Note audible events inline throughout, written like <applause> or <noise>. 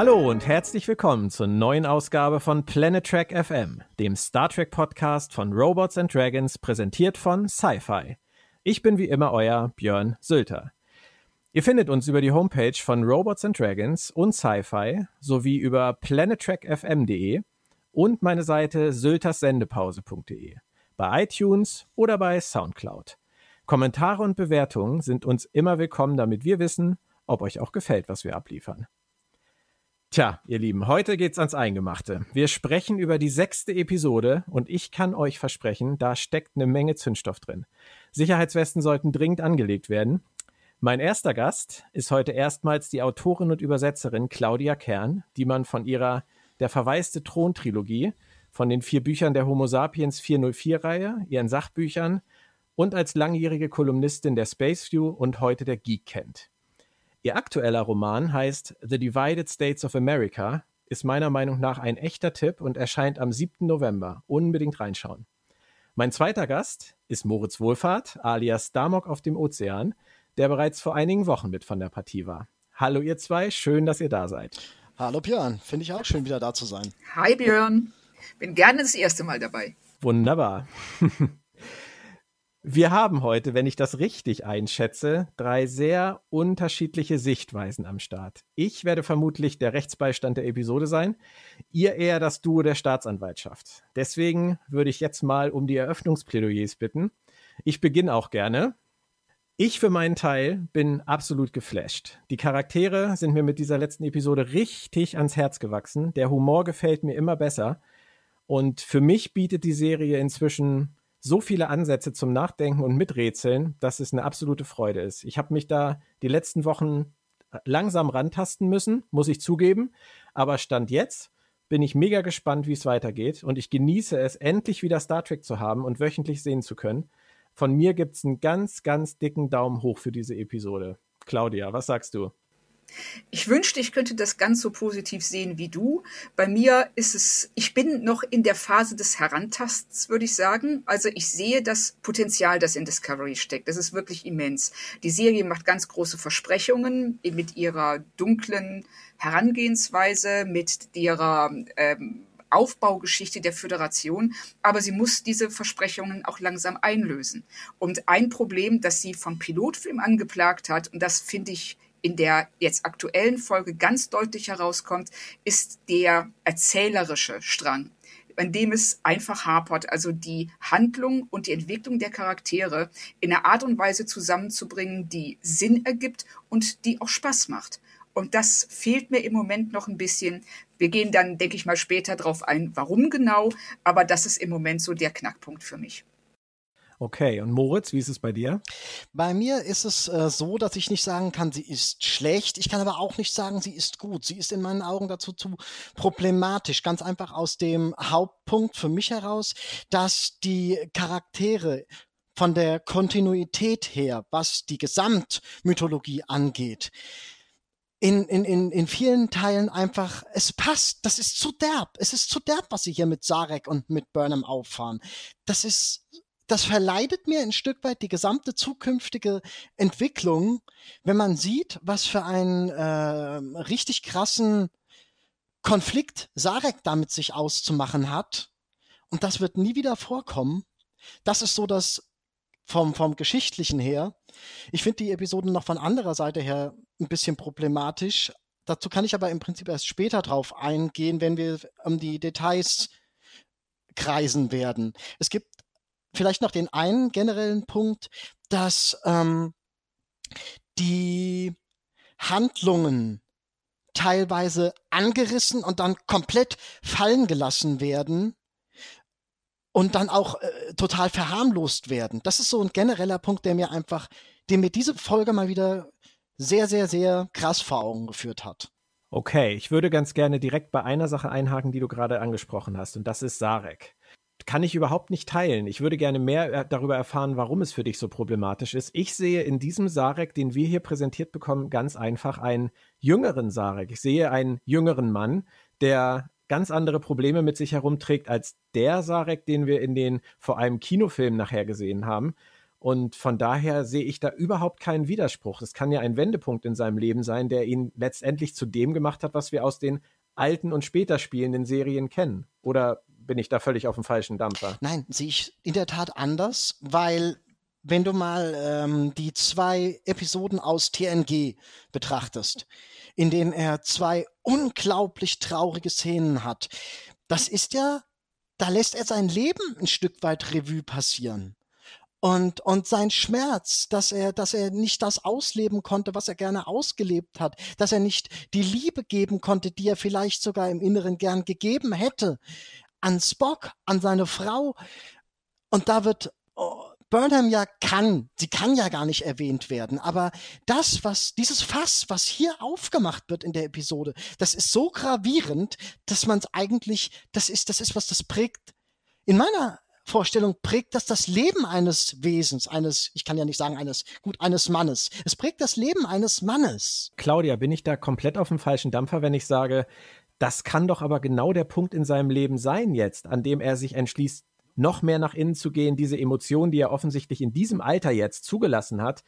Hallo und herzlich willkommen zur neuen Ausgabe von Planet Trek FM, dem Star Trek Podcast von Robots and Dragons, präsentiert von Sci-Fi. Ich bin wie immer euer Björn Sülter. Ihr findet uns über die Homepage von Robots and Dragons und Sci-Fi sowie über planettrackfm.de und meine Seite sylterssendepause.de, bei iTunes oder bei Soundcloud. Kommentare und Bewertungen sind uns immer willkommen, damit wir wissen, ob euch auch gefällt, was wir abliefern. Tja, ihr Lieben, heute geht's ans Eingemachte. Wir sprechen über die sechste Episode und ich kann euch versprechen, da steckt eine Menge Zündstoff drin. Sicherheitswesten sollten dringend angelegt werden. Mein erster Gast ist heute erstmals die Autorin und Übersetzerin Claudia Kern, die man von ihrer Der verwaiste Thron-Trilogie, von den vier Büchern der Homo sapiens 404-Reihe, ihren Sachbüchern und als langjährige Kolumnistin der Space View und heute der Geek kennt. Ihr aktueller Roman heißt The Divided States of America, ist meiner Meinung nach ein echter Tipp und erscheint am 7. November. Unbedingt reinschauen. Mein zweiter Gast ist Moritz Wohlfahrt, alias Damok auf dem Ozean, der bereits vor einigen Wochen mit von der Partie war. Hallo ihr zwei, schön, dass ihr da seid. Hallo Björn, finde ich auch schön, wieder da zu sein. Hi Björn, bin gerne das erste Mal dabei. Wunderbar. <laughs> Wir haben heute, wenn ich das richtig einschätze, drei sehr unterschiedliche Sichtweisen am Start. Ich werde vermutlich der Rechtsbeistand der Episode sein, ihr eher das Duo der Staatsanwaltschaft. Deswegen würde ich jetzt mal um die Eröffnungsplädoyers bitten. Ich beginne auch gerne. Ich für meinen Teil bin absolut geflasht. Die Charaktere sind mir mit dieser letzten Episode richtig ans Herz gewachsen. Der Humor gefällt mir immer besser. Und für mich bietet die Serie inzwischen so viele Ansätze zum Nachdenken und Miträtseln, dass es eine absolute Freude ist. Ich habe mich da die letzten Wochen langsam rantasten müssen, muss ich zugeben. Aber Stand jetzt bin ich mega gespannt, wie es weitergeht. Und ich genieße es, endlich wieder Star Trek zu haben und wöchentlich sehen zu können. Von mir gibt es einen ganz, ganz dicken Daumen hoch für diese Episode. Claudia, was sagst du? Ich wünschte, ich könnte das ganz so positiv sehen wie du. Bei mir ist es, ich bin noch in der Phase des Herantasts, würde ich sagen. Also ich sehe das Potenzial, das in Discovery steckt. Das ist wirklich immens. Die Serie macht ganz große Versprechungen mit ihrer dunklen Herangehensweise, mit ihrer ähm, Aufbaugeschichte der Föderation, aber sie muss diese Versprechungen auch langsam einlösen. Und ein Problem, das sie vom Pilotfilm angeplagt hat, und das finde ich in der jetzt aktuellen Folge ganz deutlich herauskommt, ist der erzählerische Strang, an dem es einfach hapert, also die Handlung und die Entwicklung der Charaktere in einer Art und Weise zusammenzubringen, die Sinn ergibt und die auch Spaß macht. Und das fehlt mir im Moment noch ein bisschen. Wir gehen dann, denke ich mal, später darauf ein, warum genau, aber das ist im Moment so der Knackpunkt für mich. Okay, und Moritz, wie ist es bei dir? Bei mir ist es äh, so, dass ich nicht sagen kann, sie ist schlecht. Ich kann aber auch nicht sagen, sie ist gut. Sie ist in meinen Augen dazu zu problematisch. Ganz einfach aus dem Hauptpunkt für mich heraus, dass die Charaktere von der Kontinuität her, was die Gesamtmythologie angeht, in, in, in, in vielen Teilen einfach, es passt, das ist zu derb. Es ist zu derb, was sie hier mit Sarek und mit Burnham auffahren. Das ist das verleidet mir ein Stück weit die gesamte zukünftige Entwicklung, wenn man sieht, was für einen äh, richtig krassen Konflikt Sarek damit sich auszumachen hat. Und das wird nie wieder vorkommen. Das ist so das vom, vom Geschichtlichen her. Ich finde die Episoden noch von anderer Seite her ein bisschen problematisch. Dazu kann ich aber im Prinzip erst später drauf eingehen, wenn wir um die Details kreisen werden. Es gibt vielleicht noch den einen generellen Punkt, dass ähm, die Handlungen teilweise angerissen und dann komplett fallen gelassen werden und dann auch äh, total verharmlost werden. Das ist so ein genereller Punkt, der mir einfach, den mir diese Folge mal wieder sehr, sehr, sehr krass vor Augen geführt hat. Okay, ich würde ganz gerne direkt bei einer Sache einhaken, die du gerade angesprochen hast, und das ist Sarek kann ich überhaupt nicht teilen. Ich würde gerne mehr äh, darüber erfahren, warum es für dich so problematisch ist. Ich sehe in diesem Sarek, den wir hier präsentiert bekommen, ganz einfach einen jüngeren Sarek. Ich sehe einen jüngeren Mann, der ganz andere Probleme mit sich herumträgt als der Sarek, den wir in den vor allem Kinofilmen nachher gesehen haben. Und von daher sehe ich da überhaupt keinen Widerspruch. Es kann ja ein Wendepunkt in seinem Leben sein, der ihn letztendlich zu dem gemacht hat, was wir aus den alten und später spielenden Serien kennen. Oder bin ich da völlig auf dem falschen Dampfer? Nein, sehe ich in der Tat anders, weil wenn du mal ähm, die zwei Episoden aus TNG betrachtest, in denen er zwei unglaublich traurige Szenen hat, das ist ja, da lässt er sein Leben ein Stück weit Revue passieren und, und sein Schmerz, dass er, dass er nicht das ausleben konnte, was er gerne ausgelebt hat, dass er nicht die Liebe geben konnte, die er vielleicht sogar im Inneren gern gegeben hätte, an Spock, an seine Frau. Und da wird oh, Burnham ja kann, sie kann ja gar nicht erwähnt werden, aber das, was, dieses Fass, was hier aufgemacht wird in der Episode, das ist so gravierend, dass man es eigentlich, das ist, das ist was, das prägt in meiner Vorstellung prägt das das Leben eines Wesens, eines, ich kann ja nicht sagen eines, gut, eines Mannes. Es prägt das Leben eines Mannes. Claudia, bin ich da komplett auf dem falschen Dampfer, wenn ich sage, das kann doch aber genau der Punkt in seinem Leben sein jetzt, an dem er sich entschließt, noch mehr nach innen zu gehen, diese Emotionen, die er offensichtlich in diesem Alter jetzt zugelassen hat,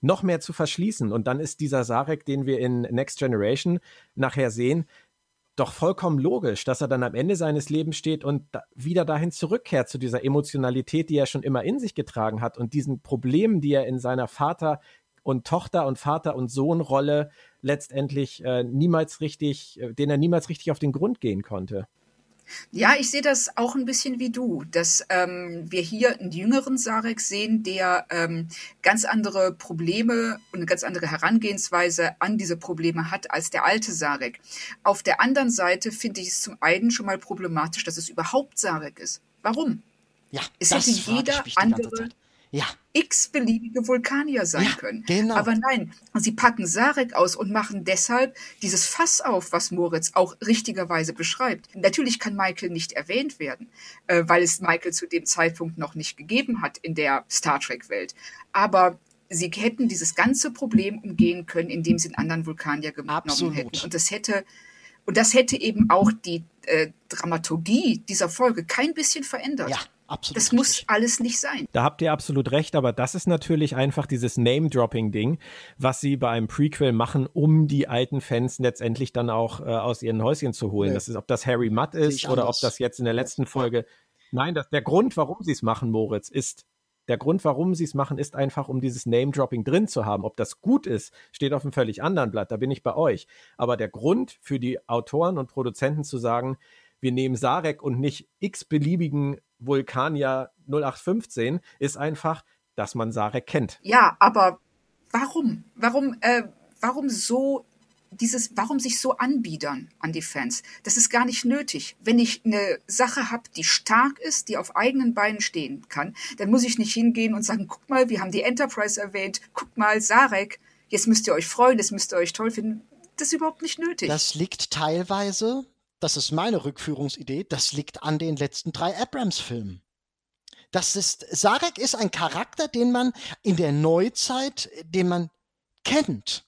noch mehr zu verschließen. Und dann ist dieser Sarek, den wir in Next Generation nachher sehen, doch vollkommen logisch, dass er dann am Ende seines Lebens steht und da wieder dahin zurückkehrt zu dieser Emotionalität, die er schon immer in sich getragen hat und diesen Problemen, die er in seiner Vater und Tochter und Vater und Sohn Rolle letztendlich äh, niemals richtig, äh, den er niemals richtig auf den Grund gehen konnte. Ja, ich sehe das auch ein bisschen wie du, dass ähm, wir hier einen jüngeren Sarek sehen, der ähm, ganz andere Probleme und eine ganz andere Herangehensweise an diese Probleme hat als der alte Sarek. Auf der anderen Seite finde ich es zum einen schon mal problematisch, dass es überhaupt Sarek ist. Warum? Ja, es hätte jeder andere ja. x-beliebige Vulkanier sein ja, können. Genau. Aber nein, sie packen Sarek aus und machen deshalb dieses Fass auf, was Moritz auch richtigerweise beschreibt. Natürlich kann Michael nicht erwähnt werden, äh, weil es Michael zu dem Zeitpunkt noch nicht gegeben hat in der Star Trek-Welt. Aber sie hätten dieses ganze Problem umgehen können, indem sie einen anderen Vulkanier genommen Absolut. hätten. Und das hätte und das hätte eben auch die äh, Dramaturgie dieser Folge kein bisschen verändert. Ja. Absolut das richtig. muss alles nicht sein. Da habt ihr absolut recht, aber das ist natürlich einfach dieses Name-Dropping-Ding, was sie bei einem Prequel machen, um die alten Fans letztendlich dann auch äh, aus ihren Häuschen zu holen. Nee. Das ist, ob das Harry Mudd ist oder ob das jetzt in der letzten Folge. Nein, das, der Grund, warum sie es machen, Moritz, ist der Grund, warum sie es machen, ist einfach, um dieses Name-Dropping drin zu haben. Ob das gut ist, steht auf einem völlig anderen Blatt. Da bin ich bei euch. Aber der Grund für die Autoren und Produzenten zu sagen, wir nehmen Sarek und nicht x-beliebigen Vulkania 0815 ist einfach, dass man Sarek kennt. Ja, aber warum? Warum, äh, warum so dieses, warum sich so anbiedern an die Fans? Das ist gar nicht nötig. Wenn ich eine Sache habe, die stark ist, die auf eigenen Beinen stehen kann, dann muss ich nicht hingehen und sagen, guck mal, wir haben die Enterprise erwähnt, guck mal, Sarek, jetzt müsst ihr euch freuen, jetzt müsst ihr euch toll finden. Das ist überhaupt nicht nötig. Das liegt teilweise das ist meine Rückführungsidee, das liegt an den letzten drei Abrams-Filmen. Das ist, Sarek ist ein Charakter, den man in der Neuzeit, den man kennt.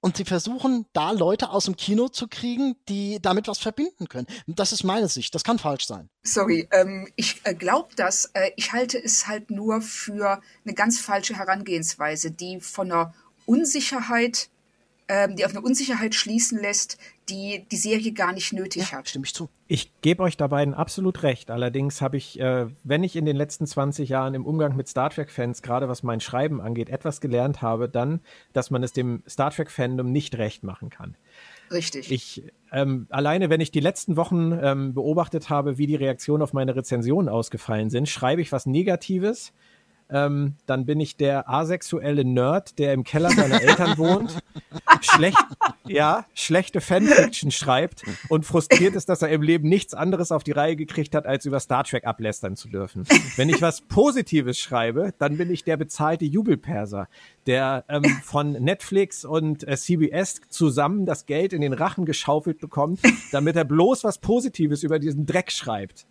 Und sie versuchen, da Leute aus dem Kino zu kriegen, die damit was verbinden können. Das ist meine Sicht. Das kann falsch sein. Sorry, ähm, ich äh, glaube das. Äh, ich halte es halt nur für eine ganz falsche Herangehensweise, die von einer Unsicherheit ähm, die auf eine Unsicherheit schließen lässt, die die Serie gar nicht nötig ja, hat. Stimme ich zu. Ich gebe euch da beiden absolut recht. Allerdings habe ich, äh, wenn ich in den letzten 20 Jahren im Umgang mit Star Trek-Fans, gerade was mein Schreiben angeht, etwas gelernt habe, dann, dass man es dem Star Trek-Fandom nicht recht machen kann. Richtig. Ich ähm, alleine, wenn ich die letzten Wochen ähm, beobachtet habe, wie die Reaktionen auf meine Rezensionen ausgefallen sind, schreibe ich was Negatives ähm, dann bin ich der asexuelle Nerd, der im Keller seiner Eltern wohnt, <laughs> schlecht, ja, schlechte Fanfiction schreibt und frustriert ist, dass er im Leben nichts anderes auf die Reihe gekriegt hat, als über Star Trek ablästern zu dürfen. Wenn ich was Positives schreibe, dann bin ich der bezahlte Jubelperser, der ähm, von Netflix und äh, CBS zusammen das Geld in den Rachen geschaufelt bekommt, damit er bloß was Positives über diesen Dreck schreibt.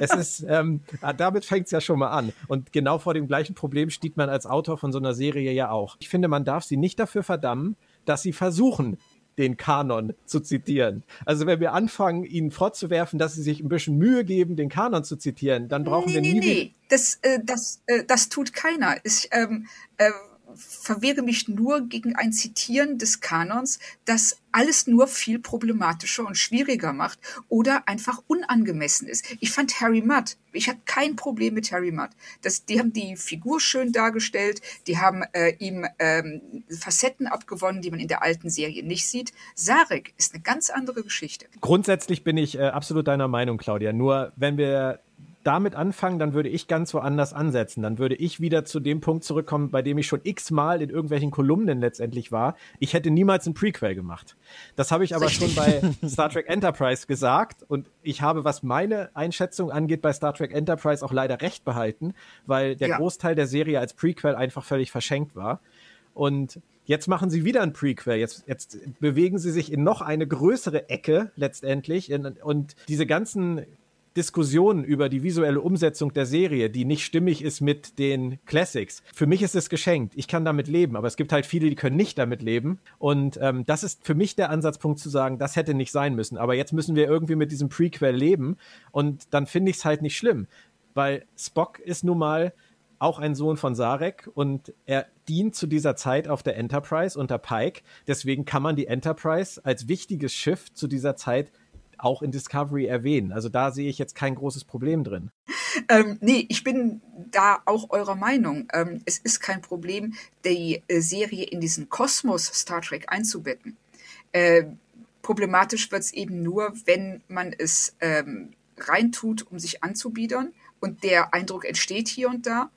Es ist, ähm, ah, damit fängt es ja schon mal an. Und genau vor dem gleichen Problem steht man als Autor von so einer Serie ja auch. Ich finde, man darf sie nicht dafür verdammen, dass sie versuchen, den Kanon zu zitieren. Also wenn wir anfangen, ihnen vorzuwerfen, dass sie sich ein bisschen Mühe geben, den Kanon zu zitieren, dann brauchen nee, wir nee, nie. Nee, das, äh, das, äh, das tut keiner. Ich, ähm, äh, verwehre mich nur gegen ein Zitieren des Kanons, das alles nur viel problematischer und schwieriger macht oder einfach unangemessen ist. Ich fand Harry Mudd, ich habe kein Problem mit Harry Mudd. Das, die haben die Figur schön dargestellt, die haben äh, ihm ähm, Facetten abgewonnen, die man in der alten Serie nicht sieht. Sarek ist eine ganz andere Geschichte. Grundsätzlich bin ich äh, absolut deiner Meinung, Claudia. Nur wenn wir damit anfangen, dann würde ich ganz woanders ansetzen. Dann würde ich wieder zu dem Punkt zurückkommen, bei dem ich schon x-mal in irgendwelchen Kolumnen letztendlich war. Ich hätte niemals ein Prequel gemacht. Das habe ich aber schon bei <laughs> Star Trek Enterprise gesagt und ich habe, was meine Einschätzung angeht, bei Star Trek Enterprise auch leider recht behalten, weil der ja. Großteil der Serie als Prequel einfach völlig verschenkt war. Und Jetzt machen sie wieder ein Prequel. Jetzt, jetzt bewegen sie sich in noch eine größere Ecke letztendlich. und diese ganzen Diskussionen über die visuelle Umsetzung der Serie, die nicht stimmig ist mit den Classics. Für mich ist es geschenkt. Ich kann damit leben, aber es gibt halt viele, die können nicht damit leben. Und ähm, das ist für mich der Ansatzpunkt zu sagen, das hätte nicht sein müssen. Aber jetzt müssen wir irgendwie mit diesem Prequel leben und dann finde ich es halt nicht schlimm, weil Spock ist nun mal auch ein Sohn von Sarek und er dient zu dieser Zeit auf der Enterprise unter Pike. Deswegen kann man die Enterprise als wichtiges Schiff zu dieser Zeit auch in Discovery erwähnen. Also da sehe ich jetzt kein großes Problem drin. Ähm, nee, ich bin da auch eurer Meinung. Ähm, es ist kein Problem, die äh, Serie in diesen Kosmos Star Trek einzubetten. Äh, problematisch wird es eben nur, wenn man es ähm, reintut, um sich anzubiedern und der Eindruck entsteht hier und da.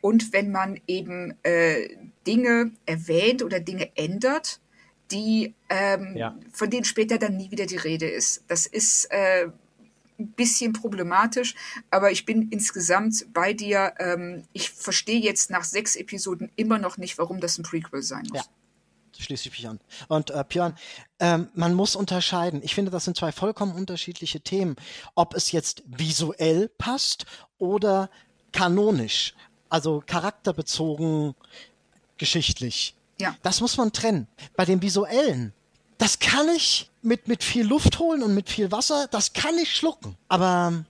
Und wenn man eben äh, Dinge erwähnt oder Dinge ändert, die ähm, ja. von denen später dann nie wieder die Rede ist. Das ist äh, ein bisschen problematisch, aber ich bin insgesamt bei dir. Ähm, ich verstehe jetzt nach sechs Episoden immer noch nicht, warum das ein Prequel sein muss. Ja. Schließe ich mich an. Und äh, Björn, ähm, man muss unterscheiden. Ich finde, das sind zwei vollkommen unterschiedliche Themen. Ob es jetzt visuell passt oder kanonisch, also charakterbezogen, geschichtlich. Ja. Das muss man trennen. Bei dem visuellen, das kann ich mit, mit viel Luft holen und mit viel Wasser, das kann ich schlucken. Aber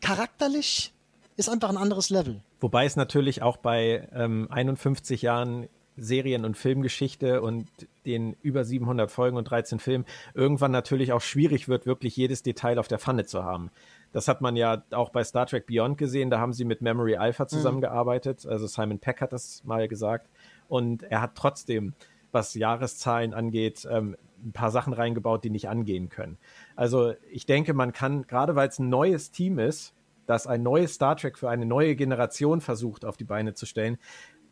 charakterlich ist einfach ein anderes Level. Wobei es natürlich auch bei ähm, 51 Jahren Serien- und Filmgeschichte und den über 700 Folgen und 13 Filmen irgendwann natürlich auch schwierig wird, wirklich jedes Detail auf der Pfanne zu haben. Das hat man ja auch bei Star Trek Beyond gesehen, da haben sie mit Memory Alpha mhm. zusammengearbeitet. Also Simon Peck hat das mal gesagt. Und er hat trotzdem, was Jahreszahlen angeht, ähm, ein paar Sachen reingebaut, die nicht angehen können. Also ich denke, man kann, gerade weil es ein neues Team ist, das ein neues Star Trek für eine neue Generation versucht auf die Beine zu stellen,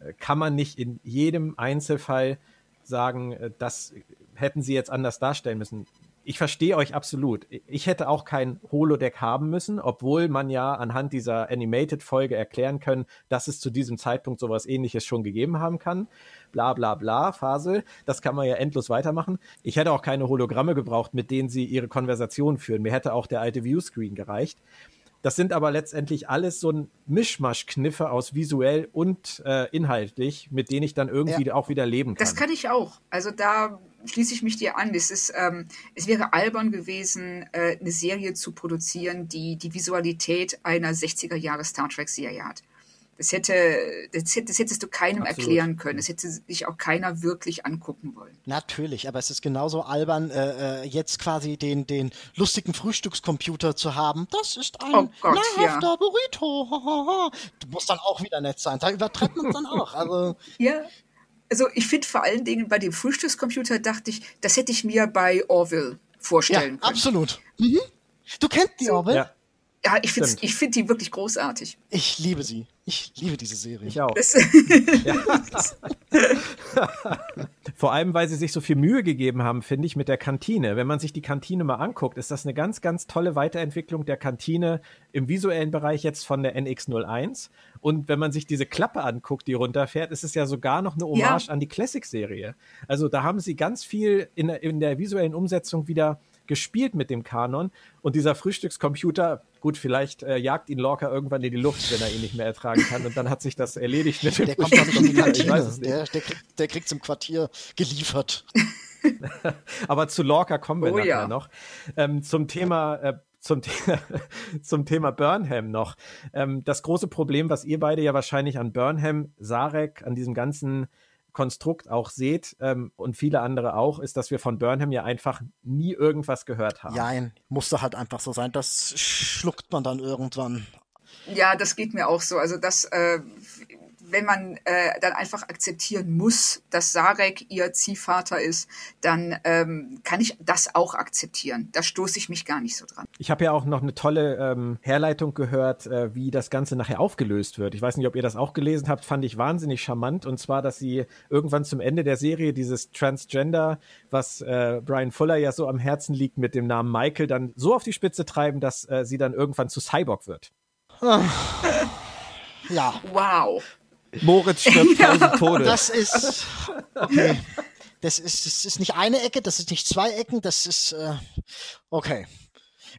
äh, kann man nicht in jedem Einzelfall sagen, äh, das hätten sie jetzt anders darstellen müssen ich verstehe euch absolut. Ich hätte auch kein Holodeck haben müssen, obwohl man ja anhand dieser Animated-Folge erklären können, dass es zu diesem Zeitpunkt sowas ähnliches schon gegeben haben kann. Bla bla bla, Fasel. Das kann man ja endlos weitermachen. Ich hätte auch keine Hologramme gebraucht, mit denen sie ihre Konversation führen. Mir hätte auch der alte Viewscreen gereicht. Das sind aber letztendlich alles so ein Mischmasch-Kniffe aus visuell und äh, inhaltlich, mit denen ich dann irgendwie ja. auch wieder leben kann. Das kann ich auch. Also da schließe ich mich dir an. Es, ist, ähm, es wäre albern gewesen, äh, eine Serie zu produzieren, die die Visualität einer 60er Jahre Star Trek Serie hat. Das, hätte, das, das hättest du keinem Absolut. erklären können. Das hätte sich auch keiner wirklich angucken wollen. Natürlich, aber es ist genauso albern, äh, äh jetzt quasi den, den lustigen Frühstückscomputer zu haben. Das ist ein oh Gott, nahrhafter ja. Burrito. <laughs> Du musst dann auch wieder nett sein. Da übertreibt man es dann auch. Also, <laughs> ja, also ich finde vor allen Dingen bei dem Frühstückscomputer dachte ich, das hätte ich mir bei Orville vorstellen ja, können. Absolut. Mhm. Du kennst die Orville? Ja. Ja, ich finde ich find die wirklich großartig. Ich liebe sie. Ich liebe diese Serie. Ich auch. <laughs> Vor allem, weil sie sich so viel Mühe gegeben haben, finde ich, mit der Kantine. Wenn man sich die Kantine mal anguckt, ist das eine ganz, ganz tolle Weiterentwicklung der Kantine im visuellen Bereich jetzt von der NX01. Und wenn man sich diese Klappe anguckt, die runterfährt, ist es ja sogar noch eine Hommage ja. an die Classic-Serie. Also da haben sie ganz viel in, in der visuellen Umsetzung wieder gespielt mit dem Kanon. Und dieser Frühstückscomputer, gut, vielleicht äh, jagt ihn Lorca irgendwann in die Luft, wenn er ihn nicht mehr ertragen kann. Und dann hat sich das erledigt mit dem Der kommt in die Kantine. Der, der, kriegt, der kriegt's im Quartier geliefert. <laughs> Aber zu Lorca kommen wir Oh nachher ja. noch. Ähm, zum Thema äh, zum, The <laughs> zum Thema Burnham noch. Ähm, das große Problem, was ihr beide ja wahrscheinlich an Burnham, Sarek, an diesem ganzen Konstrukt auch seht ähm, und viele andere auch, ist, dass wir von Burnham ja einfach nie irgendwas gehört haben. Jein, musste halt einfach so sein. Das schluckt man dann irgendwann. Ja, das geht mir auch so. Also das, äh, wenn man äh, dann einfach akzeptieren muss, dass Sarek ihr Ziehvater ist, dann ähm, kann ich das auch akzeptieren. Da stoße ich mich gar nicht so dran. Ich habe ja auch noch eine tolle ähm, Herleitung gehört, äh, wie das Ganze nachher aufgelöst wird. Ich weiß nicht, ob ihr das auch gelesen habt, fand ich wahnsinnig charmant. Und zwar, dass sie irgendwann zum Ende der Serie dieses Transgender, was äh, Brian Fuller ja so am Herzen liegt, mit dem Namen Michael, dann so auf die Spitze treiben, dass äh, sie dann irgendwann zu Cyborg wird. Ja, Wow. Moritz stirbt <laughs> tausend Tode. das ist okay. Das ist, das ist nicht eine Ecke, das ist nicht zwei Ecken, das ist äh, okay.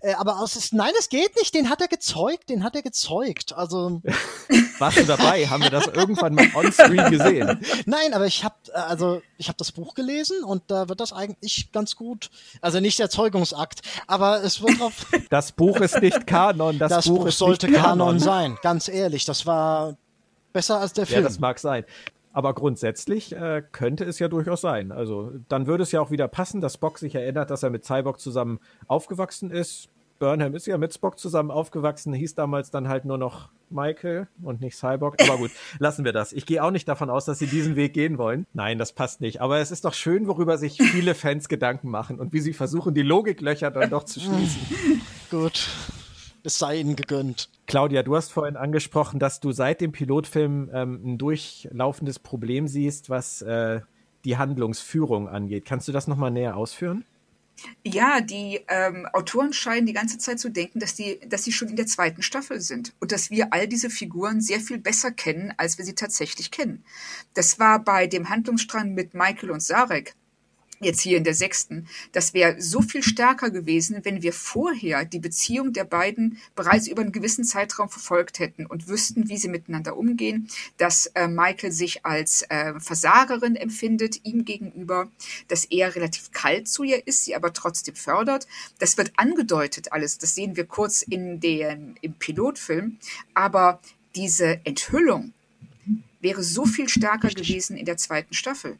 Äh, aber aus ist, nein, es geht nicht. Den hat er gezeugt, den hat er gezeugt. Also <laughs> Warst du dabei? Haben wir das irgendwann mal on-screen gesehen? nein, aber ich habe also ich habe das Buch gelesen und da wird das eigentlich ganz gut. Also nicht der Zeugungsakt, aber es wird drauf. Das Buch ist nicht Kanon. Das, das, Buch, Buch ist sollte nicht Kanon sein. Ganz ehrlich, das war besser als der Ja, Film. das mag sein. Aber grundsätzlich äh, könnte es ja durchaus sein. Also dann würde es ja auch wieder passen, dass Spock sich erinnert, dass er mit Cyborg zusammen aufgewachsen ist. Burnham ist ja mit Spock zusammen aufgewachsen, hieß damals dann halt nur noch Michael und nicht Cyborg. Aber gut, <laughs> lassen wir das. Ich gehe auch nicht davon aus, dass sie diesen Weg gehen wollen. Nein, das passt nicht. Aber es ist doch schön, worüber sich viele Fans Gedanken machen und wie sie versuchen, die Logiklöcher dann doch zu schließen. <laughs> Gut, es sei ihnen gegönnt. Claudia, du hast vorhin angesprochen, dass du seit dem Pilotfilm ähm, ein durchlaufendes Problem siehst, was äh, die Handlungsführung angeht. Kannst du das nochmal näher ausführen? Ja, die ähm, Autoren scheinen die ganze Zeit zu denken, dass die, dass sie schon in der zweiten Staffel sind und dass wir all diese Figuren sehr viel besser kennen, als wir sie tatsächlich kennen. Das war bei dem Handlungsstrang mit Michael und Sarek jetzt hier in der sechsten, das wäre so viel stärker gewesen, wenn wir vorher die Beziehung der beiden bereits über einen gewissen Zeitraum verfolgt hätten und wüssten, wie sie miteinander umgehen, dass äh, Michael sich als äh, Versagerin empfindet ihm gegenüber, dass er relativ kalt zu ihr ist, sie aber trotzdem fördert. Das wird angedeutet alles, das sehen wir kurz in dem, im Pilotfilm, aber diese Enthüllung wäre so viel stärker gewesen in der zweiten Staffel.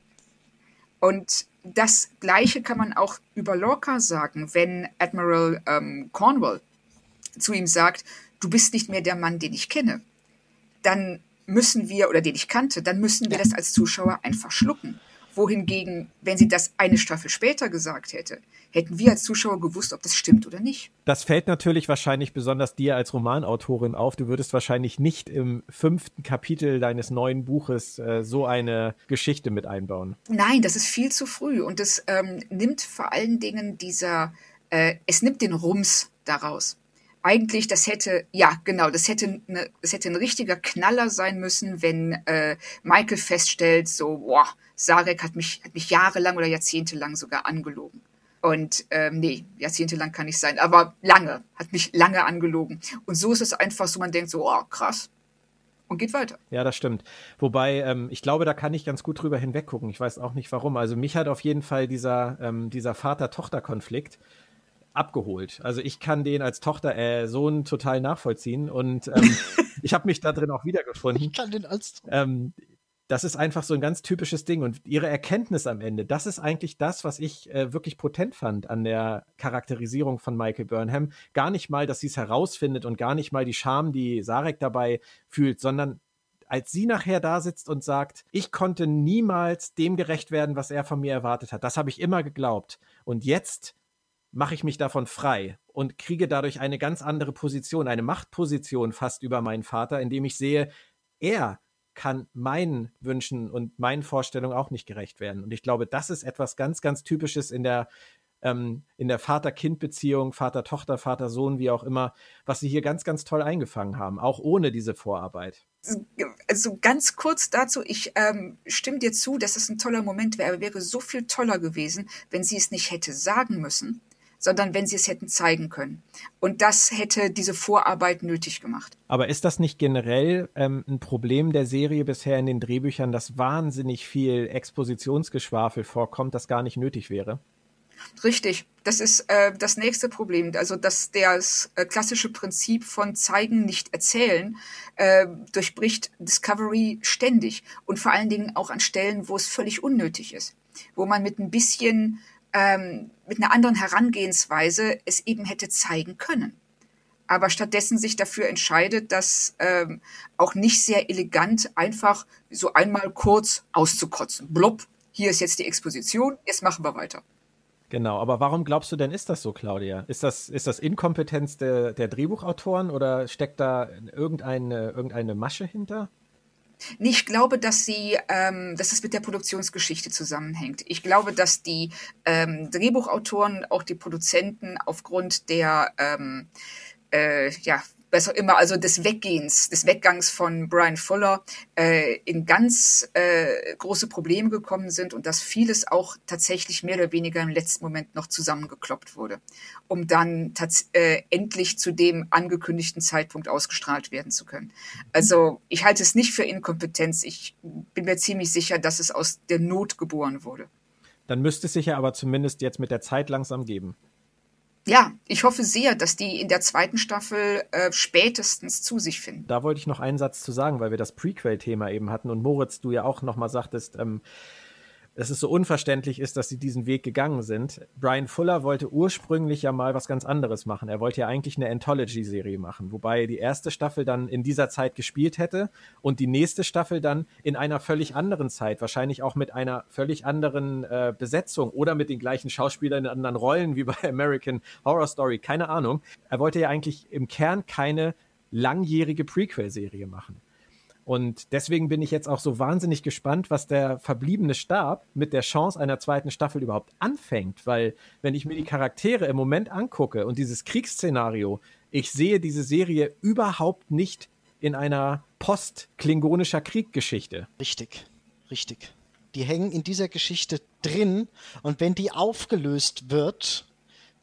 Und das Gleiche kann man auch über Lorca sagen, wenn Admiral ähm, Cornwall zu ihm sagt, du bist nicht mehr der Mann, den ich kenne. Dann müssen wir, oder den ich kannte, dann müssen wir das als Zuschauer einfach schlucken. Wohingegen, wenn sie das eine Staffel später gesagt hätte, hätten wir als Zuschauer gewusst, ob das stimmt oder nicht. Das fällt natürlich wahrscheinlich besonders dir als Romanautorin auf. Du würdest wahrscheinlich nicht im fünften Kapitel deines neuen Buches äh, so eine Geschichte mit einbauen. Nein, das ist viel zu früh und das ähm, nimmt vor allen Dingen dieser, äh, es nimmt den Rums daraus. Eigentlich, das hätte, ja, genau, das hätte, ne, das hätte ein richtiger Knaller sein müssen, wenn äh, Michael feststellt, so, boah, Sarek hat mich, hat mich jahrelang oder jahrzehntelang sogar angelogen. Und ähm, nee, jahrzehntelang kann nicht sein, aber lange, hat mich lange angelogen. Und so ist es einfach so, man denkt so, oh, krass. Und geht weiter. Ja, das stimmt. Wobei, ähm, ich glaube, da kann ich ganz gut drüber hinweggucken. Ich weiß auch nicht warum. Also mich hat auf jeden Fall dieser, ähm, dieser Vater-Tochter-Konflikt abgeholt. Also ich kann den als Tochter, äh, Sohn total nachvollziehen und ähm, <laughs> ich habe mich da drin auch wiedergefunden. Ich kann den als Ähm, das ist einfach so ein ganz typisches Ding. Und ihre Erkenntnis am Ende, das ist eigentlich das, was ich äh, wirklich potent fand an der Charakterisierung von Michael Burnham. Gar nicht mal, dass sie es herausfindet und gar nicht mal die Scham, die Sarek dabei fühlt, sondern als sie nachher da sitzt und sagt, ich konnte niemals dem gerecht werden, was er von mir erwartet hat. Das habe ich immer geglaubt. Und jetzt mache ich mich davon frei und kriege dadurch eine ganz andere Position, eine Machtposition fast über meinen Vater, indem ich sehe, er kann meinen Wünschen und meinen Vorstellungen auch nicht gerecht werden. Und ich glaube, das ist etwas ganz, ganz Typisches in der, ähm, in der Vater-Kind-Beziehung, Vater-Tochter, Vater-Sohn, wie auch immer, was sie hier ganz, ganz toll eingefangen haben, auch ohne diese Vorarbeit. Also ganz kurz dazu, ich ähm, stimme dir zu, dass es ein toller Moment wäre, wäre so viel toller gewesen, wenn sie es nicht hätte sagen müssen, sondern wenn sie es hätten zeigen können. Und das hätte diese Vorarbeit nötig gemacht. Aber ist das nicht generell ähm, ein Problem der Serie bisher in den Drehbüchern, dass wahnsinnig viel Expositionsgeschwafel vorkommt, das gar nicht nötig wäre? Richtig, das ist äh, das nächste Problem. Also dass das äh, klassische Prinzip von zeigen, nicht erzählen äh, durchbricht Discovery ständig und vor allen Dingen auch an Stellen, wo es völlig unnötig ist, wo man mit ein bisschen ähm, mit einer anderen Herangehensweise es eben hätte zeigen können. Aber stattdessen sich dafür entscheidet, das ähm, auch nicht sehr elegant einfach so einmal kurz auszukotzen. Blub, hier ist jetzt die Exposition, jetzt machen wir weiter. Genau, aber warum glaubst du denn, ist das so, Claudia? Ist das, ist das Inkompetenz der, der Drehbuchautoren oder steckt da irgendeine, irgendeine Masche hinter? Nee, ich glaube, dass sie, ähm, dass es mit der Produktionsgeschichte zusammenhängt. Ich glaube, dass die ähm, Drehbuchautoren, auch die Produzenten aufgrund der ähm, äh, ja, auch immer, also des Weggehens, des Weggangs von Brian Fuller äh, in ganz äh, große Probleme gekommen sind und dass vieles auch tatsächlich mehr oder weniger im letzten Moment noch zusammengekloppt wurde, um dann äh, endlich zu dem angekündigten Zeitpunkt ausgestrahlt werden zu können. Also ich halte es nicht für Inkompetenz. Ich bin mir ziemlich sicher, dass es aus der Not geboren wurde. Dann müsste es sich ja aber zumindest jetzt mit der Zeit langsam geben ja, ich hoffe sehr, dass die in der zweiten Staffel äh, spätestens zu sich finden. Da wollte ich noch einen Satz zu sagen, weil wir das Prequel-Thema eben hatten und Moritz, du ja auch nochmal sagtest, ähm, dass es so unverständlich ist, dass sie diesen Weg gegangen sind. Brian Fuller wollte ursprünglich ja mal was ganz anderes machen. Er wollte ja eigentlich eine Anthology-Serie machen, wobei die erste Staffel dann in dieser Zeit gespielt hätte und die nächste Staffel dann in einer völlig anderen Zeit, wahrscheinlich auch mit einer völlig anderen äh, Besetzung oder mit den gleichen Schauspielern in anderen Rollen wie <laughs> bei American Horror Story, keine Ahnung. Er wollte ja eigentlich im Kern keine langjährige Prequel-Serie machen. Und deswegen bin ich jetzt auch so wahnsinnig gespannt, was der verbliebene Stab mit der Chance einer zweiten Staffel überhaupt anfängt. Weil, wenn ich mir die Charaktere im Moment angucke und dieses Kriegsszenario, ich sehe diese Serie überhaupt nicht in einer post-klingonischer Krieggeschichte. Richtig, richtig. Die hängen in dieser Geschichte drin und wenn die aufgelöst wird,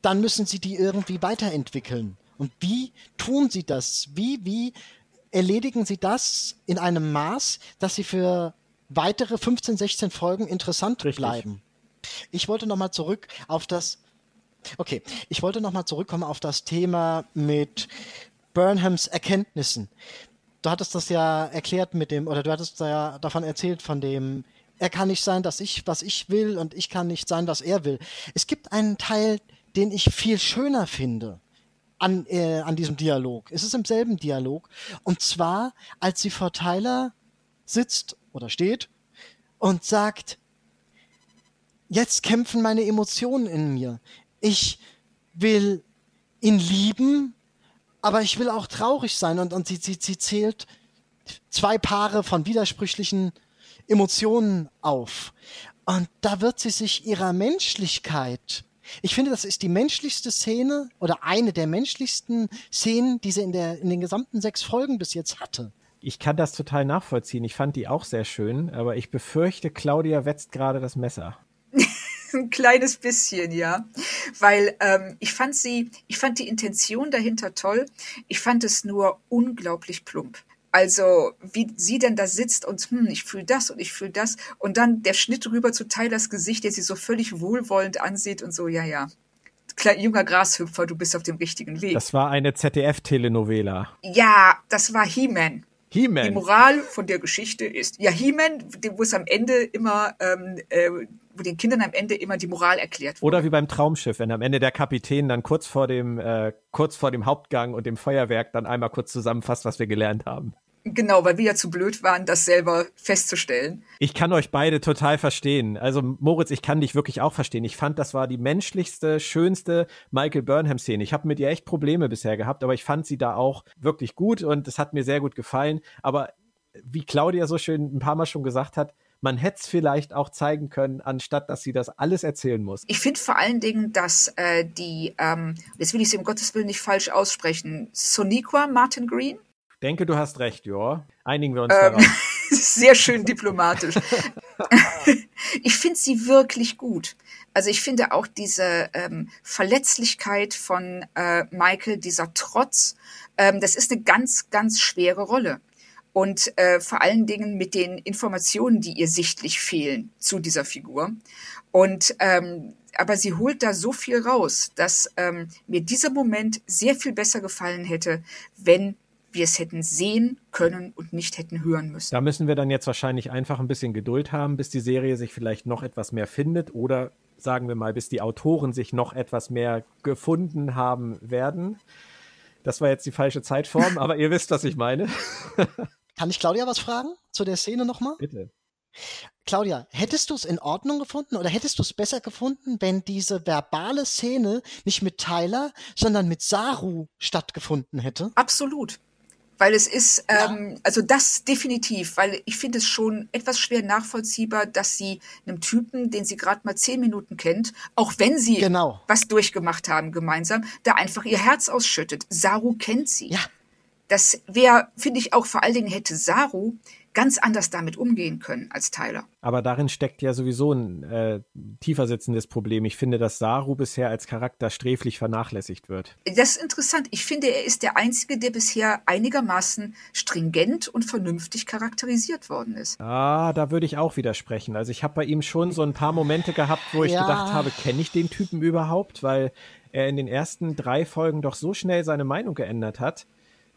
dann müssen sie die irgendwie weiterentwickeln. Und wie tun sie das? Wie, wie erledigen sie das in einem Maß, dass sie für weitere 15, 16 Folgen interessant Richtig. bleiben. Ich wollte nochmal zurück auf das, okay, ich wollte nochmal zurückkommen auf das Thema mit Burnhams Erkenntnissen. Du hattest das ja erklärt mit dem, oder du hattest ja davon erzählt von dem, er kann nicht sein, dass ich, was ich will und ich kann nicht sein, was er will. Es gibt einen Teil, den ich viel schöner finde an, äh, an diesem Dialog. Es ist im selben Dialog. Und zwar, als sie vor Tyler sitzt oder steht und sagt, jetzt kämpfen meine Emotionen in mir. Ich will ihn lieben, aber ich will auch traurig sein. Und, und sie, sie, sie zählt zwei Paare von widersprüchlichen Emotionen auf. Und da wird sie sich ihrer Menschlichkeit ich finde, das ist die menschlichste Szene oder eine der menschlichsten Szenen, die sie in, der, in den gesamten sechs Folgen bis jetzt hatte. Ich kann das total nachvollziehen. Ich fand die auch sehr schön, aber ich befürchte, Claudia wetzt gerade das Messer. <laughs> Ein kleines bisschen, ja. Weil ähm, ich fand sie, ich fand die Intention dahinter toll. Ich fand es nur unglaublich plump. Also, wie sie denn da sitzt und, hm, ich fühle das und ich fühle das. Und dann der Schnitt rüber zu Tylers Gesicht, der sie so völlig wohlwollend ansieht und so, ja, ja. Kleiner, junger Grashüpfer, du bist auf dem richtigen Weg. Das war eine ZDF-Telenovela. Ja, das war He-Man. He-Man. Die Moral von der Geschichte ist, ja, He-Man, wo es am Ende immer, ähm, äh, wo den Kindern am Ende immer die Moral erklärt wurde. Oder wie beim Traumschiff, wenn am Ende der Kapitän dann kurz vor dem, äh, kurz vor dem Hauptgang und dem Feuerwerk dann einmal kurz zusammenfasst, was wir gelernt haben. Genau, weil wir ja zu blöd waren, das selber festzustellen. Ich kann euch beide total verstehen. Also Moritz, ich kann dich wirklich auch verstehen. Ich fand, das war die menschlichste, schönste Michael Burnham-Szene. Ich habe mit ihr echt Probleme bisher gehabt, aber ich fand sie da auch wirklich gut und es hat mir sehr gut gefallen. Aber wie Claudia so schön ein paar Mal schon gesagt hat, man hätte es vielleicht auch zeigen können, anstatt dass sie das alles erzählen muss. Ich finde vor allen Dingen, dass äh, die, ähm, jetzt will ich es um Gottes Willen nicht falsch aussprechen, Soniqua Martin Green, denke, du hast recht, ja. Einigen wir uns ähm, darauf. <laughs> Sehr schön diplomatisch. <laughs> ich finde sie wirklich gut. Also ich finde auch diese ähm, Verletzlichkeit von äh, Michael, dieser Trotz, ähm, das ist eine ganz, ganz schwere Rolle. Und äh, vor allen Dingen mit den Informationen, die ihr sichtlich fehlen zu dieser Figur. Und ähm, aber sie holt da so viel raus, dass ähm, mir dieser Moment sehr viel besser gefallen hätte, wenn wir es hätten sehen können und nicht hätten hören müssen. Da müssen wir dann jetzt wahrscheinlich einfach ein bisschen Geduld haben, bis die Serie sich vielleicht noch etwas mehr findet oder sagen wir mal, bis die Autoren sich noch etwas mehr gefunden haben werden. Das war jetzt die falsche Zeitform, <laughs> aber ihr wisst, was ich meine. <laughs> Kann ich Claudia was fragen zu der Szene nochmal? Bitte. Claudia, hättest du es in Ordnung gefunden oder hättest du es besser gefunden, wenn diese verbale Szene nicht mit Tyler, sondern mit Saru stattgefunden hätte? Absolut. Weil es ist, ja. ähm, also das definitiv, weil ich finde es schon etwas schwer nachvollziehbar, dass sie einem Typen, den sie gerade mal zehn Minuten kennt, auch wenn sie genau. was durchgemacht haben gemeinsam, da einfach ihr Herz ausschüttet. Saru kennt sie. Ja. Das wäre, finde ich auch vor allen Dingen hätte Saru ganz anders damit umgehen können als Tyler. Aber darin steckt ja sowieso ein äh, tiefer sitzendes Problem. Ich finde, dass Saru bisher als Charakter sträflich vernachlässigt wird. Das ist interessant. Ich finde, er ist der Einzige, der bisher einigermaßen stringent und vernünftig charakterisiert worden ist. Ah, da würde ich auch widersprechen. Also ich habe bei ihm schon so ein paar Momente gehabt, wo ich ja. gedacht habe, kenne ich den Typen überhaupt? Weil er in den ersten drei Folgen doch so schnell seine Meinung geändert hat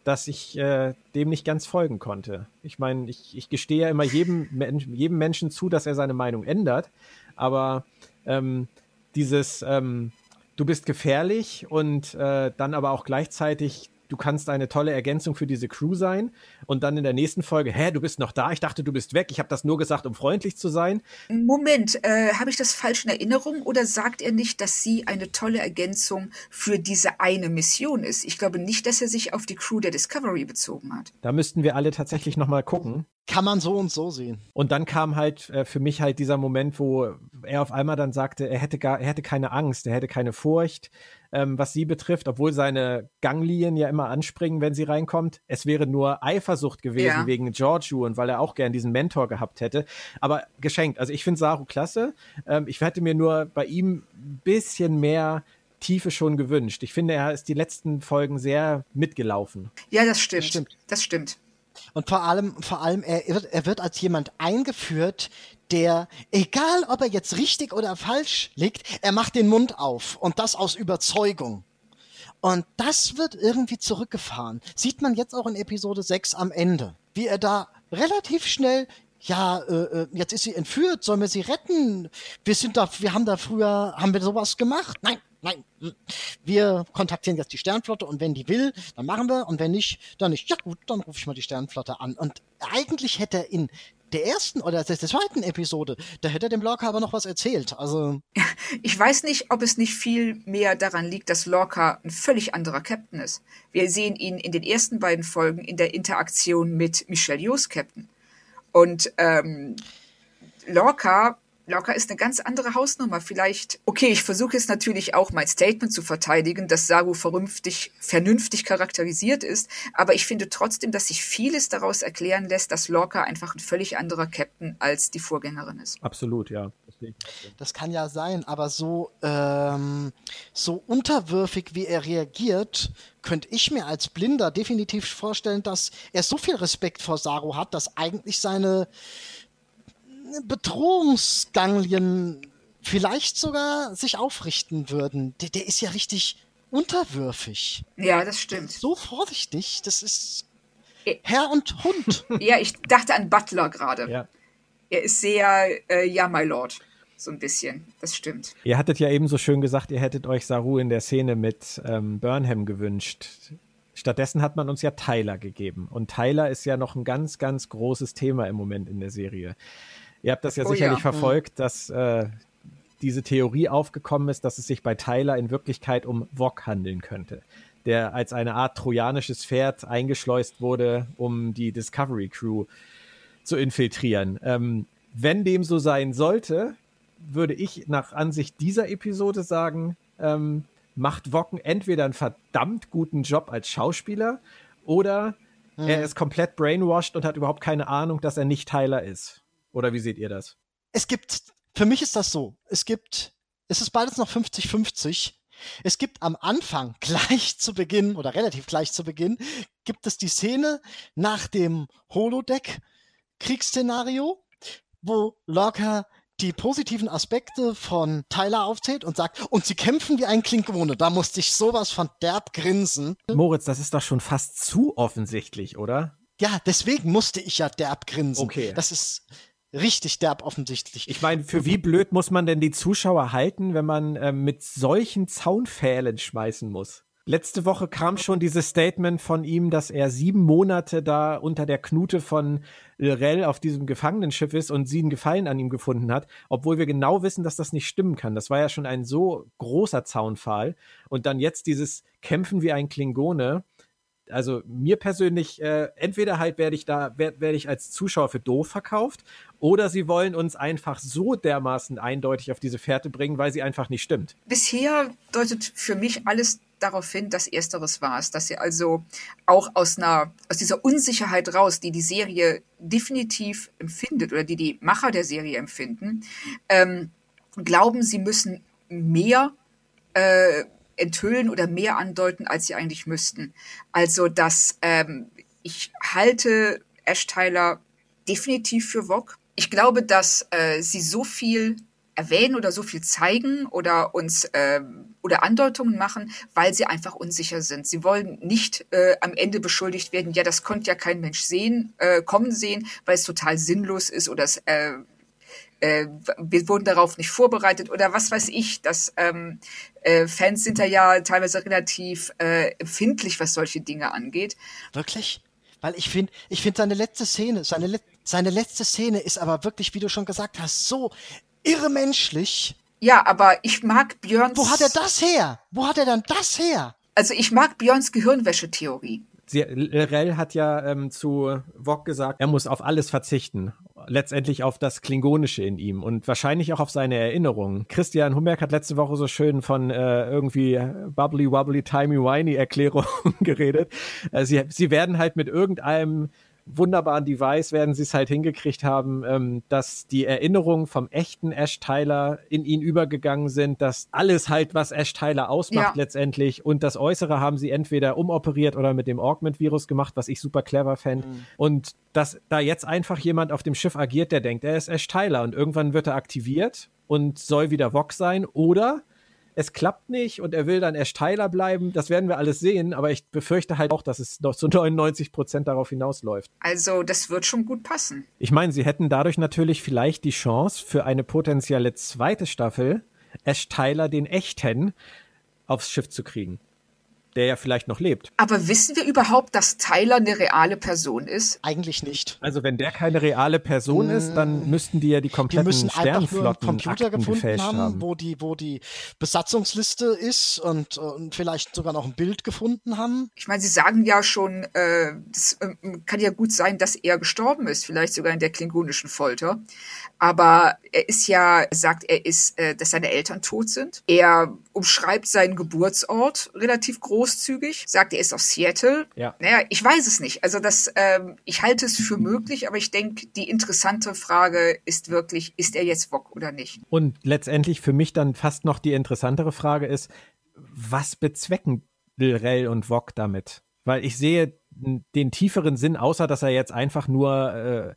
dass ich äh, dem nicht ganz folgen konnte. Ich meine, ich, ich gestehe ja immer jedem, jedem Menschen zu, dass er seine Meinung ändert, aber ähm, dieses ähm, du bist gefährlich und äh, dann aber auch gleichzeitig du kannst eine tolle Ergänzung für diese Crew sein. Und dann in der nächsten Folge, hä, du bist noch da? Ich dachte, du bist weg. Ich habe das nur gesagt, um freundlich zu sein. Moment, äh, habe ich das falsch in Erinnerung oder sagt er nicht, dass sie eine tolle Ergänzung für diese eine Mission ist? Ich glaube nicht, dass er sich auf die Crew der Discovery bezogen hat. Da müssten wir alle tatsächlich noch mal gucken. Kann man so und so sehen. Und dann kam halt äh, für mich halt dieser Moment, wo er auf einmal dann sagte, er hätte gar, er hätte keine Angst, er hätte keine Furcht, ähm, was sie betrifft, obwohl seine Ganglien ja immer anspringen, wenn sie reinkommt. Es wäre nur Eifersucht gewesen ja. wegen Giorgio und weil er auch gern diesen Mentor gehabt hätte. Aber geschenkt. Also ich finde Saru klasse. Ähm, ich hätte mir nur bei ihm ein bisschen mehr Tiefe schon gewünscht. Ich finde, er ist die letzten Folgen sehr mitgelaufen. Ja, das stimmt. Das stimmt. Das stimmt. Und vor allem, vor allem, er wird, er wird als jemand eingeführt, der, egal ob er jetzt richtig oder falsch liegt, er macht den Mund auf und das aus Überzeugung. Und das wird irgendwie zurückgefahren. Sieht man jetzt auch in Episode 6 am Ende, wie er da relativ schnell ja, äh, äh, jetzt ist sie entführt, sollen wir sie retten? Wir sind da, wir haben da früher, haben wir sowas gemacht? Nein, nein. Wir kontaktieren jetzt die Sternflotte und wenn die will, dann machen wir und wenn nicht, dann nicht. Ja gut, dann rufe ich mal die Sternflotte an. Und eigentlich hätte er in der ersten oder der zweiten Episode, da hätte er dem Lorca aber noch was erzählt. Also <laughs> ich weiß nicht, ob es nicht viel mehr daran liegt, dass Lorca ein völlig anderer Captain ist. Wir sehen ihn in den ersten beiden Folgen in der Interaktion mit Michelle Yeohs Captain. Und ähm, Lorca Locker ist eine ganz andere Hausnummer. Vielleicht, okay, ich versuche jetzt natürlich auch mein Statement zu verteidigen, dass Saru vernünftig, vernünftig charakterisiert ist, aber ich finde trotzdem, dass sich vieles daraus erklären lässt, dass Lorca einfach ein völlig anderer Captain als die Vorgängerin ist. Absolut, ja. Das kann ja sein, aber so, ähm, so unterwürfig, wie er reagiert, könnte ich mir als Blinder definitiv vorstellen, dass er so viel Respekt vor Saru hat, dass eigentlich seine Bedrohungsganglien vielleicht sogar sich aufrichten würden. Der, der ist ja richtig unterwürfig. Ja, das stimmt. So vorsichtig, das ist Herr und Hund. <laughs> Ja, ich dachte an Butler gerade. Ja. Er ist sehr, äh, ja, my lord. So ein bisschen. Das stimmt. Ihr hattet ja eben so schön gesagt, ihr hättet euch Saru in der Szene mit ähm, Burnham gewünscht. Stattdessen hat man uns ja Tyler gegeben. Und Tyler ist ja noch ein ganz, ganz großes Thema im Moment in der Serie. Ihr habt das ja oh, sicherlich ja. verfolgt, dass äh, diese Theorie aufgekommen ist, dass es sich bei Tyler in Wirklichkeit um Wok handeln könnte, der als eine Art trojanisches Pferd eingeschleust wurde, um die Discovery Crew zu infiltrieren. Ähm, wenn dem so sein sollte, würde ich nach Ansicht dieser Episode sagen, ähm, macht Wocken entweder einen verdammt guten Job als Schauspieler oder hm. er ist komplett brainwashed und hat überhaupt keine Ahnung, dass er nicht Tyler ist. Oder wie seht ihr das? es gibt, für mich ist das so, es gibt, es ist beides noch 50-50. Es gibt am Anfang, <laughs> gleich zu Beginn oder relativ gleich zu Beginn, gibt es die Szene nach dem Holodeck-Kriegsszenario, wo Lorca die positiven Aspekte von Tyler aufzählt und sagt, und sie kämpfen wie ein Klingone. Da musste ich sowas von derb grinsen. Moritz, das ist doch schon fast zu offensichtlich, oder? Ja, deswegen musste ich ja derb grinsen. Okay. Das ist richtig derb offensichtlich. Ich meine, für wie blöd muss man denn die Zuschauer halten, wenn man äh, mit solchen Zaunpfählen schmeißen muss? Letzte Woche kam schon dieses Statement von ihm, dass er sieben Monate da unter der Knute von Lirel auf diesem Gefangenenschiff ist und sie einen Gefallen an ihm gefunden hat, obwohl wir genau wissen, dass das nicht stimmen kann. Das war ja schon ein so großer Zaunpfahl. Und dann jetzt dieses Kämpfen wie ein Klingone. Also mir persönlich, äh, entweder halt werde ich da, werde werd ich als Zuschauer für doof verkauft, oder sie wollen uns einfach so dermaßen eindeutig auf diese Fährte bringen, weil sie einfach nicht stimmt. Bisher deutet für mich alles darauf hin, dass ersteres war es, dass sie also auch aus einer aus dieser Unsicherheit raus, die die Serie definitiv empfindet oder die die Macher der Serie empfinden, ähm, glauben, sie müssen mehr äh, enthüllen oder mehr andeuten, als sie eigentlich müssten. Also dass ähm, ich halte Ash Tyler definitiv für Wok. Ich glaube, dass äh, sie so viel erwähnen oder so viel zeigen oder uns ähm, oder Andeutungen machen, weil sie einfach unsicher sind. Sie wollen nicht äh, am Ende beschuldigt werden, ja, das konnte ja kein Mensch sehen, äh, kommen sehen, weil es total sinnlos ist oder es, äh, äh, wir wurden darauf nicht vorbereitet oder was weiß ich. dass ähm, äh, Fans sind da ja teilweise relativ äh, empfindlich, was solche Dinge angeht. Wirklich? Weil ich finde, ich finde seine letzte Szene, seine, le seine letzte Szene ist aber wirklich, wie du schon gesagt hast, so irremenschlich. Ja, aber ich mag Björns. Wo hat er das her? Wo hat er dann das her? Also ich mag Björns Gehirnwäschetheorie. Lorel hat ja ähm, zu Wok gesagt, er muss auf alles verzichten. Letztendlich auf das Klingonische in ihm und wahrscheinlich auch auf seine Erinnerungen. Christian Humberg hat letzte Woche so schön von äh, irgendwie bubbly wobbly timey wimey Erklärungen <laughs> geredet. Äh, sie, sie werden halt mit irgendeinem wunderbaren Device werden sie es halt hingekriegt haben, ähm, dass die Erinnerungen vom echten Ash Tyler in ihn übergegangen sind, dass alles halt, was Ash Tyler ausmacht ja. letztendlich und das Äußere haben sie entweder umoperiert oder mit dem Augment-Virus gemacht, was ich super clever fände. Mhm. Und dass da jetzt einfach jemand auf dem Schiff agiert, der denkt, er ist Ash Tyler und irgendwann wird er aktiviert und soll wieder Vox sein oder es klappt nicht und er will dann erst Teiler bleiben. Das werden wir alles sehen, aber ich befürchte halt auch, dass es noch zu <laughs> 99 Prozent darauf hinausläuft. Also, das wird schon gut passen. Ich meine, sie hätten dadurch natürlich vielleicht die Chance für eine potenzielle zweite Staffel, Ash Tyler den echten aufs Schiff zu kriegen der ja vielleicht noch lebt. Aber wissen wir überhaupt, dass Tyler eine reale Person ist? Eigentlich nicht. Also wenn der keine reale Person ist, dann müssten die ja die kompletten die müssen Sternflotten Computer gefunden haben, haben, wo die wo die Besatzungsliste ist und, und vielleicht sogar noch ein Bild gefunden haben. Ich meine, sie sagen ja schon, äh, das äh, kann ja gut sein, dass er gestorben ist, vielleicht sogar in der klingonischen Folter. Aber er ist ja, sagt er ist, äh, dass seine Eltern tot sind. Er umschreibt seinen Geburtsort relativ großzügig, sagt, er ist aus Seattle. Ja. Naja, ich weiß es nicht. Also das, ähm, ich halte es für möglich, aber ich denke, die interessante Frage ist wirklich, ist er jetzt Wok oder nicht? Und letztendlich für mich dann fast noch die interessantere Frage ist, was bezwecken Lil und Wok damit? Weil ich sehe den tieferen Sinn, außer dass er jetzt einfach nur äh,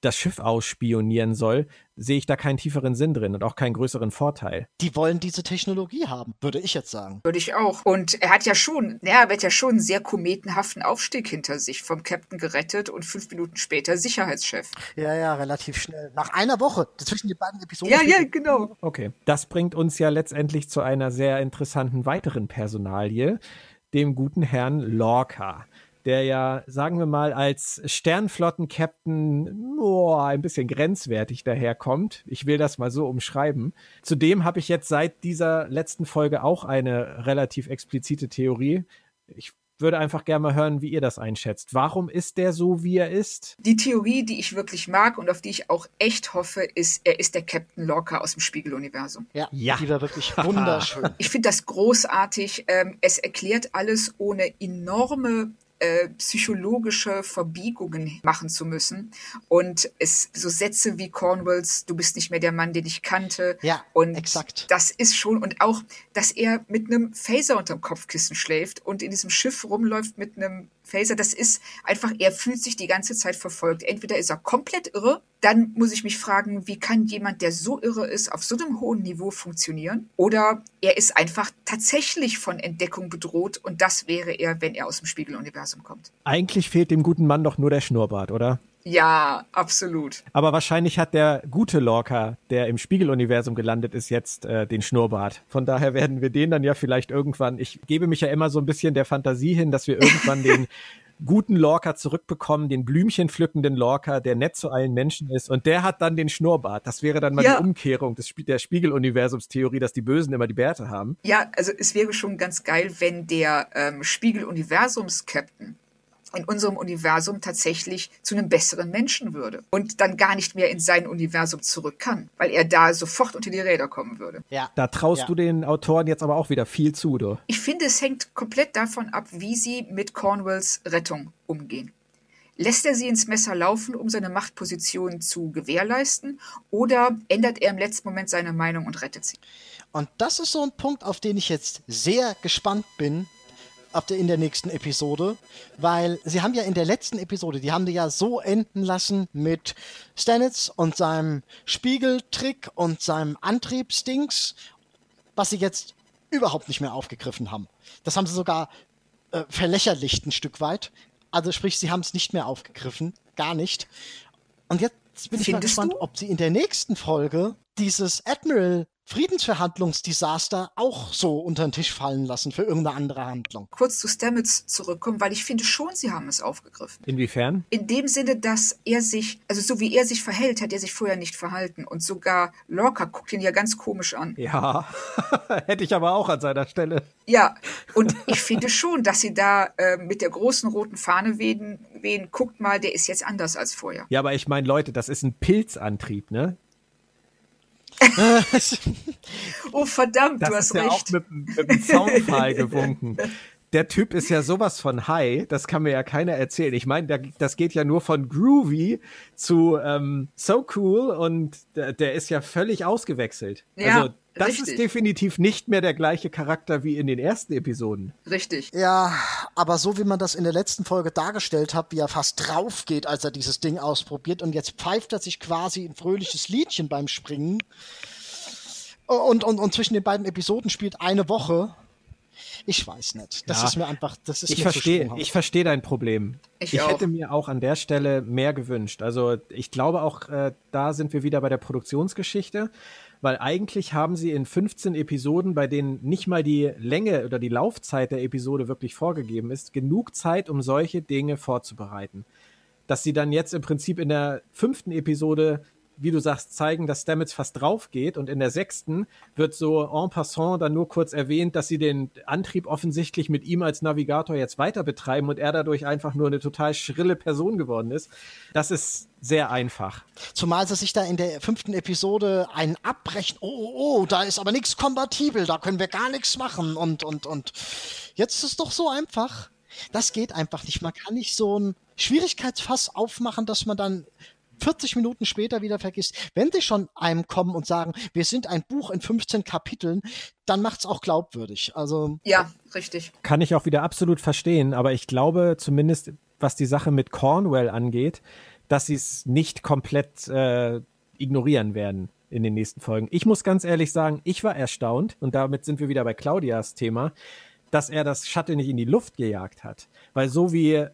das Schiff ausspionieren soll, sehe ich da keinen tieferen Sinn drin und auch keinen größeren Vorteil. Die wollen diese Technologie haben, würde ich jetzt sagen. Würde ich auch. Und er hat ja schon, ja, er wird ja schon einen sehr kometenhaften Aufstieg hinter sich, vom Captain gerettet und fünf Minuten später Sicherheitschef. Ja, ja, relativ schnell. Nach einer Woche zwischen den beiden Episoden. Ja, ja, genau. Okay. Das bringt uns ja letztendlich zu einer sehr interessanten weiteren Personalie, dem guten Herrn Lorca der ja, sagen wir mal, als Sternflotten-Captain oh, ein bisschen grenzwertig daherkommt. Ich will das mal so umschreiben. Zudem habe ich jetzt seit dieser letzten Folge auch eine relativ explizite Theorie. Ich würde einfach gerne mal hören, wie ihr das einschätzt. Warum ist der so, wie er ist? Die Theorie, die ich wirklich mag und auf die ich auch echt hoffe, ist, er ist der Captain Locker aus dem Spiegeluniversum. Ja, ja. die war wirklich <laughs> wunderschön. ich finde das großartig. Ähm, es erklärt alles ohne enorme äh, psychologische Verbiegungen machen zu müssen. Und es so Sätze wie Cornwalls, du bist nicht mehr der Mann, den ich kannte. Ja, und exakt. Das ist schon, und auch, dass er mit einem Phaser unterm Kopfkissen schläft und in diesem Schiff rumläuft mit einem Phaser, das ist einfach, er fühlt sich die ganze Zeit verfolgt. Entweder ist er komplett irre, dann muss ich mich fragen, wie kann jemand, der so irre ist, auf so einem hohen Niveau funktionieren? Oder er ist einfach tatsächlich von Entdeckung bedroht und das wäre er, wenn er aus dem Spiegeluniversum kommt. Eigentlich fehlt dem guten Mann doch nur der Schnurrbart, oder? Ja, absolut. Aber wahrscheinlich hat der gute Lorca, der im Spiegeluniversum gelandet ist, jetzt äh, den Schnurrbart. Von daher werden wir den dann ja vielleicht irgendwann, ich gebe mich ja immer so ein bisschen der Fantasie hin, dass wir irgendwann den <laughs> guten Lorca zurückbekommen, den Blümchen pflückenden Lorca, der nett zu allen Menschen ist und der hat dann den Schnurrbart. Das wäre dann mal Ja. die Umkehrung des, der Spiegeluniversumstheorie, dass die Bösen immer die Bärte haben. Ja, also es wäre schon ganz geil, wenn der ähm, Spiegel-Universums-Captain in unserem Universum tatsächlich zu einem besseren Menschen würde und dann gar nicht mehr in sein Universum zurück kann, weil er da sofort unter die Räder kommen würde. Ja. Da traust Ja. du den Autoren jetzt aber auch wieder viel zu, du. Ich finde, es hängt komplett davon ab, wie sie mit Cornwalls Rettung umgehen. Lässt er sie ins Messer laufen, um seine Machtposition zu gewährleisten, oder ändert er im letzten Moment seine Meinung und rettet sie? Und das ist so ein Punkt, auf den ich jetzt sehr gespannt bin auf der, in der nächsten Episode, weil sie haben ja in der letzten Episode, die haben die ja so enden lassen mit Stanitz und seinem Spiegeltrick und seinem Antriebsdings, was sie jetzt überhaupt nicht mehr aufgegriffen haben. Das haben sie sogar äh, verlächerlicht ein Stück weit. Also sprich, sie haben es nicht mehr aufgegriffen, gar nicht. Und jetzt bin ich mal gespannt, du? ob sie in der nächsten Folge dieses Admiral Friedensverhandlungsdesaster auch so unter den Tisch fallen lassen für irgendeine andere Handlung. Kurz zu Stamets zurückkommen, weil ich finde schon, sie haben es aufgegriffen. Inwiefern? In dem Sinne, dass er sich, also so wie er sich verhält, hat er sich vorher nicht verhalten. Und sogar Lorca guckt ihn ja ganz komisch an. Ja, <laughs> hätte ich aber auch an seiner Stelle. Ja, und ich finde schon, dass sie da äh, mit der großen roten Fahne wehen, wehen, guckt mal, der ist jetzt anders als vorher. Ja, aber ich meine, Leute, das ist ein Pilzantrieb, ne? <laughs> Oh, verdammt, Das du ist hast ja recht. auch mit, mit dem Zaunpfahl <laughs> gewunken. Der Typ ist ja sowas von high, das kann mir ja keiner erzählen. Ich meine, das geht ja nur von groovy zu ähm, so cool und der, der ist ja völlig ausgewechselt. Ja, also das richtig. ist definitiv nicht mehr der gleiche Charakter wie in den ersten Episoden. Richtig. Ja, aber so wie man das in der letzten Folge dargestellt hat, wie er fast drauf geht, als er dieses Ding ausprobiert und jetzt pfeift er sich quasi ein fröhliches Liedchen beim Springen. Und, und, und zwischen den beiden Episoden spielt eine Woche. Ich weiß nicht. Das Ja. ist mir einfach, das ist Ich verstehe, ich verstehe dein Problem. Ich auch. hätte mir auch an der Stelle mehr gewünscht. Also ich glaube auch, äh, da sind wir wieder bei der Produktionsgeschichte, weil eigentlich haben sie in 15 Episoden, bei denen nicht mal die Länge oder die Laufzeit der Episode wirklich vorgegeben ist, genug Zeit, um solche Dinge vorzubereiten. Dass sie dann jetzt im Prinzip in der fünften Episode wie du sagst, zeigen, dass Stamets fast drauf geht und in der sechsten wird so en passant dann nur kurz erwähnt, dass sie den Antrieb offensichtlich mit ihm als Navigator jetzt weiter betreiben und er dadurch einfach nur eine total schrille Person geworden ist. Das ist sehr einfach. Zumal sie sich da in der fünften Episode einen abbrechen. Oh, oh, oh, da ist aber nichts kompatibel, da können wir gar nichts machen. Und, und, und jetzt ist es doch so einfach. Das geht einfach nicht. Man kann nicht so ein Schwierigkeitsfass aufmachen, dass man dann 40 Minuten später wieder vergisst. Wenn die schon einem kommen und sagen, wir sind ein Buch in 15 Kapiteln, dann macht's auch glaubwürdig. Also, Ja, richtig. Kann ich auch wieder absolut verstehen, aber ich glaube zumindest, was die Sache mit Cornwell angeht, dass sie es nicht komplett äh, ignorieren werden in den nächsten Folgen. Ich muss ganz ehrlich sagen, ich war erstaunt, und damit sind wir wieder bei Claudias Thema, dass er das Shuttle nicht in die Luft gejagt hat. Weil so wie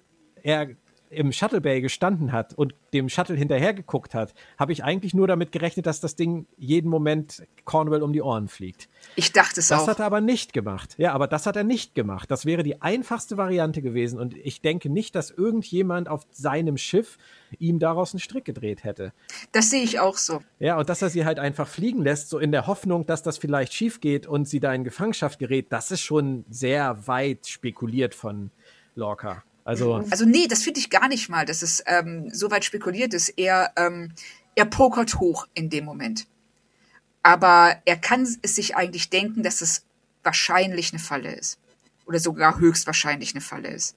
er im Shuttle Bay gestanden hat und dem Shuttle hinterher geguckt hat, habe ich eigentlich nur damit gerechnet, dass das Ding jeden Moment Cornwell um die Ohren fliegt. Ich dachte es Das auch. hat er aber nicht gemacht. Ja, aber das hat er nicht gemacht. Das wäre die einfachste Variante gewesen. Und ich denke nicht, dass irgendjemand auf seinem Schiff ihm daraus einen Strick gedreht hätte. Das sehe ich auch so. Ja, und dass er sie halt einfach fliegen lässt, so in der Hoffnung, dass das vielleicht schief geht und sie da in Gefangenschaft gerät, das ist schon sehr weit spekuliert von Lorca. Also, Also nee, das finde ich gar nicht mal, dass es ähm, so weit spekuliert ist. Er, ähm, er pokert hoch in dem Moment. Aber er kann es sich eigentlich denken, dass es wahrscheinlich eine Falle ist. Oder sogar höchstwahrscheinlich eine Falle ist.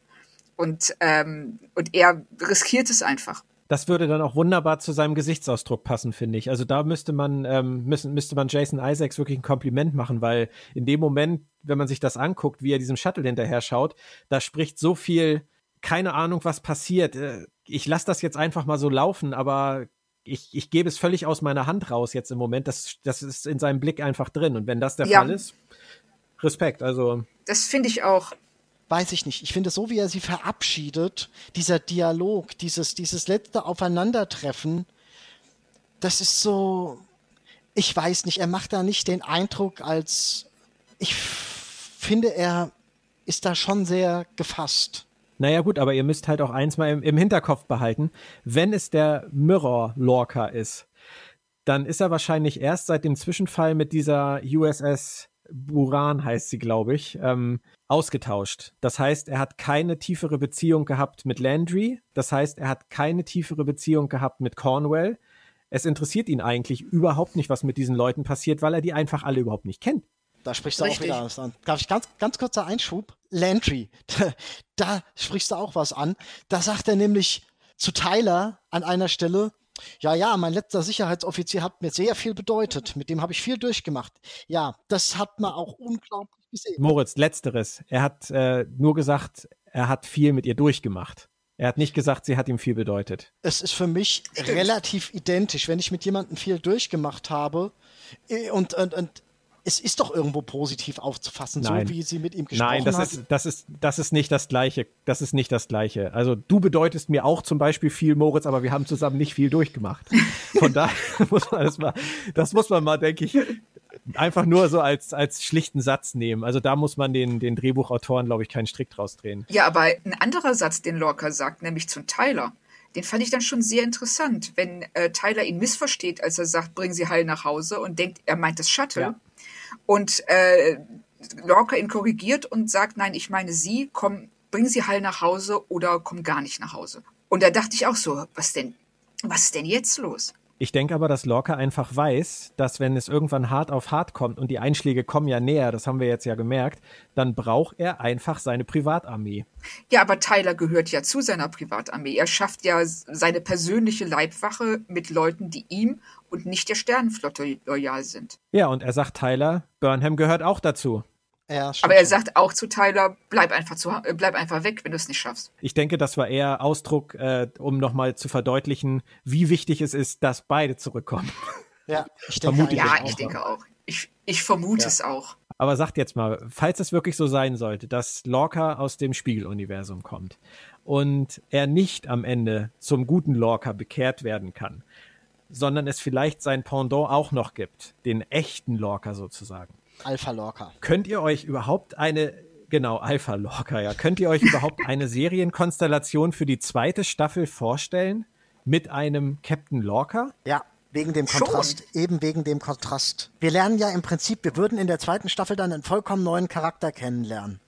Und, ähm, und er riskiert es einfach. Das würde dann auch wunderbar zu seinem Gesichtsausdruck passen, finde ich. Also da müsste man, ähm, müssen, müsste man Jason Isaacs wirklich ein Kompliment machen, weil in dem Moment, wenn man sich das anguckt, wie er diesem Shuttle hinterher schaut, da spricht so viel, keine Ahnung, was passiert. Äh, ich lasse das jetzt einfach mal so laufen, aber ich, ich gebe es völlig aus meiner Hand raus jetzt im Moment. Das, das ist in seinem Blick einfach drin. Und wenn das der ja. Fall ist, Respekt. Also. Das finde ich auch weiß ich nicht. Ich finde, so wie er sie verabschiedet, dieser Dialog, dieses, dieses letzte Aufeinandertreffen, das ist so, ich weiß nicht, er macht da nicht den Eindruck, als ich finde, er ist da schon sehr gefasst. Naja gut, aber ihr müsst halt auch eins mal im, im Hinterkopf behalten. Wenn es der Mirror Lorca ist, dann ist er wahrscheinlich erst seit dem Zwischenfall mit dieser USS Buran heißt sie, glaube ich, ähm, ausgetauscht. Das heißt, er hat keine tiefere Beziehung gehabt mit Landry. Das heißt, er hat keine tiefere Beziehung gehabt mit Cornwell. Es interessiert ihn eigentlich überhaupt nicht, was mit diesen Leuten passiert, weil er die einfach alle überhaupt nicht kennt. Da sprichst du Richtig. auch wieder was an. Darf ich ganz, ganz kurzer Einschub? Landry, da, <laughs> da sprichst du auch was an. Da sagt er nämlich zu Tyler an einer Stelle, ja, ja, mein letzter Sicherheitsoffizier hat mir sehr viel bedeutet. Mit dem habe ich viel durchgemacht. Ja, das hat man auch unglaublich gesehen. Moritz, letzteres. Er hat äh, nur gesagt, er hat viel mit ihr durchgemacht. Er hat nicht gesagt, sie hat ihm viel bedeutet. Es ist für mich relativ identisch, wenn ich mit jemandem viel durchgemacht habe äh, und, und, und es ist doch irgendwo positiv aufzufassen, Nein. so wie sie mit ihm gesprochen Nein, das hat. ist, das ist, das ist nicht das Gleiche. Das ist nicht das Gleiche. Also du bedeutest mir auch zum Beispiel viel, Moritz, aber wir haben zusammen nicht viel durchgemacht. Von <laughs> daher <laughs> muss man das mal, das muss man mal, denke ich, einfach nur so als, als schlichten Satz nehmen. Also da muss man den, den Drehbuchautoren, glaube ich, keinen Strick draus drehen. Ja, aber ein anderer Satz, den Lorca sagt, nämlich zum Tyler, den fand ich dann schon sehr interessant, wenn äh, Tyler ihn missversteht, als er sagt, bringen Sie heil nach Hause und denkt, er meint das Shuttle. Ja. Und äh, Lorca ihn korrigiert und sagt, nein, ich meine Sie, komm, bring Sie heil nach Hause oder komm gar nicht nach Hause. Und da dachte ich auch so, was denn, was ist denn jetzt los? Ich denke aber, dass Lorca einfach weiß, dass wenn es irgendwann hart auf hart kommt und die Einschläge kommen ja näher, das haben wir jetzt ja gemerkt, dann braucht er einfach seine Privatarmee. Ja, aber Tyler gehört ja zu seiner Privatarmee. Er schafft ja seine persönliche Leibwache mit Leuten, die ihm und nicht der Sternenflotte loyal sind. Ja, und er sagt Tyler, Burnham gehört auch dazu. Ja, Aber er sagt auch zu Tyler, bleib einfach, zu, äh, bleib einfach weg, wenn du es nicht schaffst. Ich denke, das war eher Ausdruck, äh, um nochmal zu verdeutlichen, wie wichtig es ist, dass beide zurückkommen. <laughs> Ja, ich denke, Vermute ja, ich, ich denke auch. Ich, ich vermute ja. es auch. Aber sagt jetzt mal, falls es wirklich so sein sollte, dass Lorca aus dem Spiegeluniversum kommt und er nicht am Ende zum guten Lorca bekehrt werden kann, sondern es vielleicht sein Pendant auch noch gibt, den echten Lorca sozusagen Alpha Lorca. Könnt ihr euch überhaupt eine, genau, Alpha Lorca, ja, könnt ihr euch überhaupt eine Serienkonstellation für die zweite Staffel vorstellen mit einem Captain Lorca? Ja. Wegen dem Kontrast, Schon. eben wegen dem Kontrast. Wir lernen ja im Prinzip, wir würden in der zweiten Staffel dann einen vollkommen neuen Charakter kennenlernen.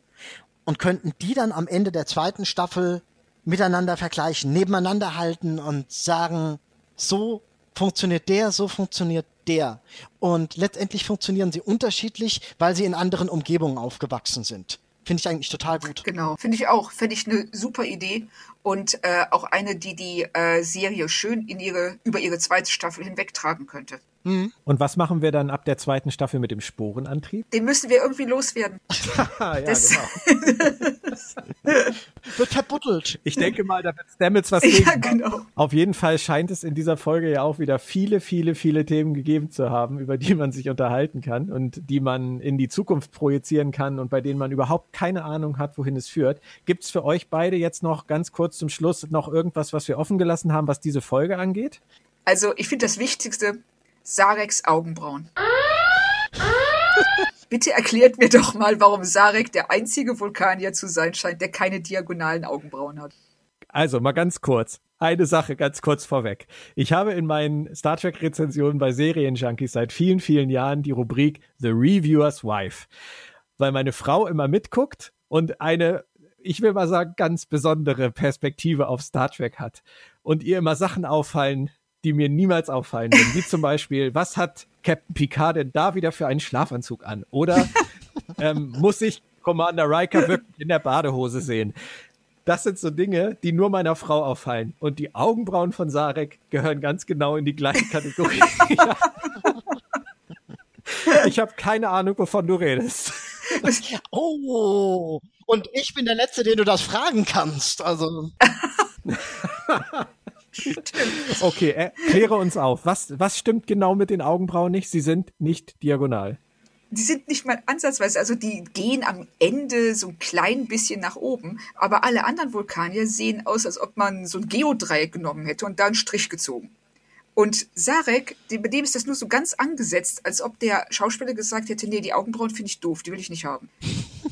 Und könnten die dann am Ende der zweiten Staffel miteinander vergleichen, nebeneinander halten und sagen, so funktioniert der, so funktioniert der. Und letztendlich funktionieren sie unterschiedlich, weil sie in anderen Umgebungen aufgewachsen sind. Finde ich eigentlich total gut. Genau, finde ich auch. Finde ich eine super Idee und äh, auch eine, die die äh, Serie schön in ihre, über ihre zweite Staffel hinwegtragen könnte. Mhm. Und was machen wir dann ab der zweiten Staffel mit dem Sporenantrieb? Den müssen wir irgendwie loswerden. <laughs> ja, das genau. <laughs> wird verbuddelt. Ich denke mal, da wird Stamets was geben. Ja, genau. Auf jeden Fall scheint es in dieser Folge ja auch wieder viele, viele, viele Themen gegeben zu haben, über die man sich unterhalten kann und die man in die Zukunft projizieren kann und bei denen man überhaupt keine Ahnung hat, wohin es führt. Gibt es für euch beide jetzt noch ganz kurz zum Schluss noch irgendwas, was wir offen gelassen haben, was diese Folge angeht? Also ich finde das Wichtigste, Sareks Augenbrauen. <laughs> Bitte erklärt mir doch mal, warum Sarek der einzige Vulkanier zu sein scheint, der keine diagonalen Augenbrauen hat. Also mal ganz kurz. Eine Sache ganz kurz vorweg. Ich habe in meinen Star Trek Rezensionen bei Serienjunkies seit vielen, vielen Jahren die Rubrik The Reviewer's Wife. Weil meine Frau immer mitguckt und eine, ich will mal sagen, ganz besondere Perspektive auf Star Trek hat. Und ihr immer Sachen auffallen, die mir niemals auffallen würden. Wie zum Beispiel, was hat Captain Picard denn da wieder für einen Schlafanzug an? Oder ähm, muss ich Commander Riker wirklich in der Badehose sehen? Das sind so Dinge, die nur meiner Frau auffallen. Und die Augenbrauen von Sarek gehören ganz genau in die gleiche Kategorie. <laughs> ich habe keine Ahnung, wovon du redest. Oh, und ich bin der Letzte, den du das fragen kannst. Also. <laughs> okay, erkläre uns auf. Was, was stimmt genau mit den Augenbrauen nicht? Sie sind nicht diagonal. Die sind nicht mal ansatzweise, also die gehen am Ende so ein klein bisschen nach oben, aber alle anderen Vulkanier sehen aus, als ob man so ein Geodreieck genommen hätte und da einen Strich gezogen. Und Sarek, bei dem ist das nur so ganz angesetzt, als ob der Schauspieler gesagt hätte, nee, die Augenbrauen finde ich doof, die will ich nicht haben.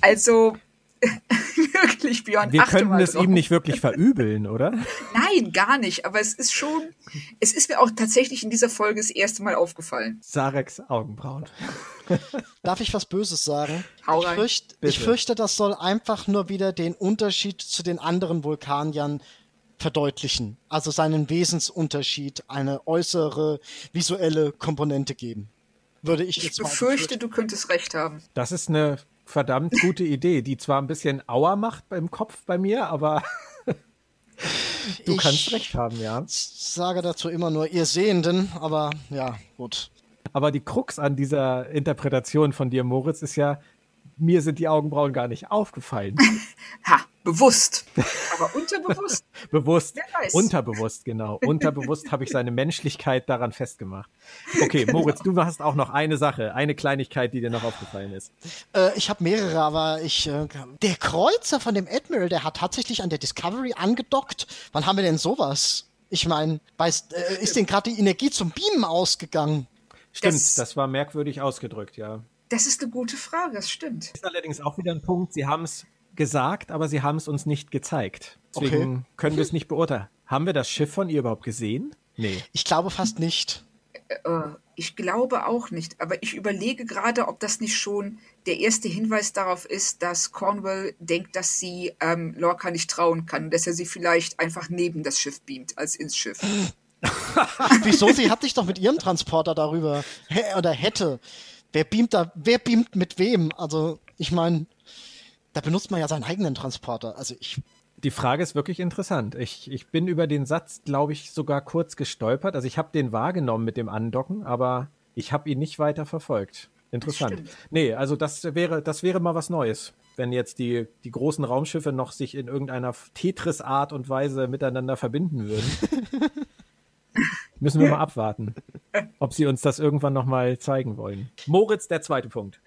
Also <laughs> wirklich, Björn. Wir könnten es ihm nicht wirklich verübeln, oder? Nein, gar nicht. Aber es ist schon, es ist mir auch tatsächlich in dieser Folge das erste Mal aufgefallen. Sareks Augenbrauen. <laughs> Darf ich was Böses sagen? Hau rein. Ich, fürcht, ich fürchte, das soll einfach nur wieder den Unterschied zu den anderen Vulkaniern verdeutlichen. Also seinen Wesensunterschied, eine äußere visuelle Komponente geben. Würde ich, ich jetzt befürchte, du könntest recht haben. Das ist eine verdammt gute Idee, die zwar ein bisschen Auer macht beim Kopf bei mir, aber <laughs> du ich kannst recht haben, ja. sage dazu immer nur ihr Sehenden, aber ja, gut. Aber die Krux an dieser Interpretation von dir, Moritz, ist ja, mir sind die Augenbrauen gar nicht aufgefallen. <laughs> ha, bewusst. Aber unterbewusst? <laughs> Bewusst. Unterbewusst, genau. Unterbewusst habe ich seine Menschlichkeit daran festgemacht. Okay, <laughs> Moritz, du hast auch noch eine Sache, eine Kleinigkeit, die dir noch aufgefallen ist. Äh, ich habe mehrere, aber ich. Äh, der Kreuzer von dem Admiral, der hat tatsächlich an der Discovery angedockt. Wann haben wir denn sowas? Ich meine, äh, ist denn gerade die Energie zum Beamen ausgegangen? Stimmt, das, das war merkwürdig ausgedrückt, ja. Das ist eine gute Frage, das stimmt. Das ist allerdings auch wieder ein Punkt. Sie haben es gesagt, aber sie haben es uns nicht gezeigt. Deswegen okay. können wir es nicht beurteilen. Haben wir das Schiff von ihr überhaupt gesehen? Nee. Ich glaube fast nicht. Äh, äh, ich glaube auch nicht, aber ich überlege gerade, ob das nicht schon der erste Hinweis darauf ist, dass Cornwall denkt, dass sie ähm, Lorca nicht trauen kann, dass er sie vielleicht einfach neben das Schiff beamt, als ins Schiff. <laughs> Wieso? Sie hat sich doch mit ihrem Transporter darüber oder hätte wer beamt da, wer beamt mit wem? Also, ich meine, da benutzt man ja seinen eigenen Transporter. Also ich. Die Frage ist wirklich interessant. Ich, ich bin über den Satz, glaube ich, sogar kurz gestolpert. Also ich habe den wahrgenommen mit dem Andocken, aber ich habe ihn nicht weiter verfolgt. Interessant. Stimmt. Nee, also das wäre, das wäre mal was Neues, wenn jetzt die, die großen Raumschiffe noch sich in irgendeiner Tetris-Art und Weise miteinander verbinden würden. <laughs> Müssen wir mal abwarten, ob sie uns das irgendwann nochmal zeigen wollen. Moritz, der zweite Punkt.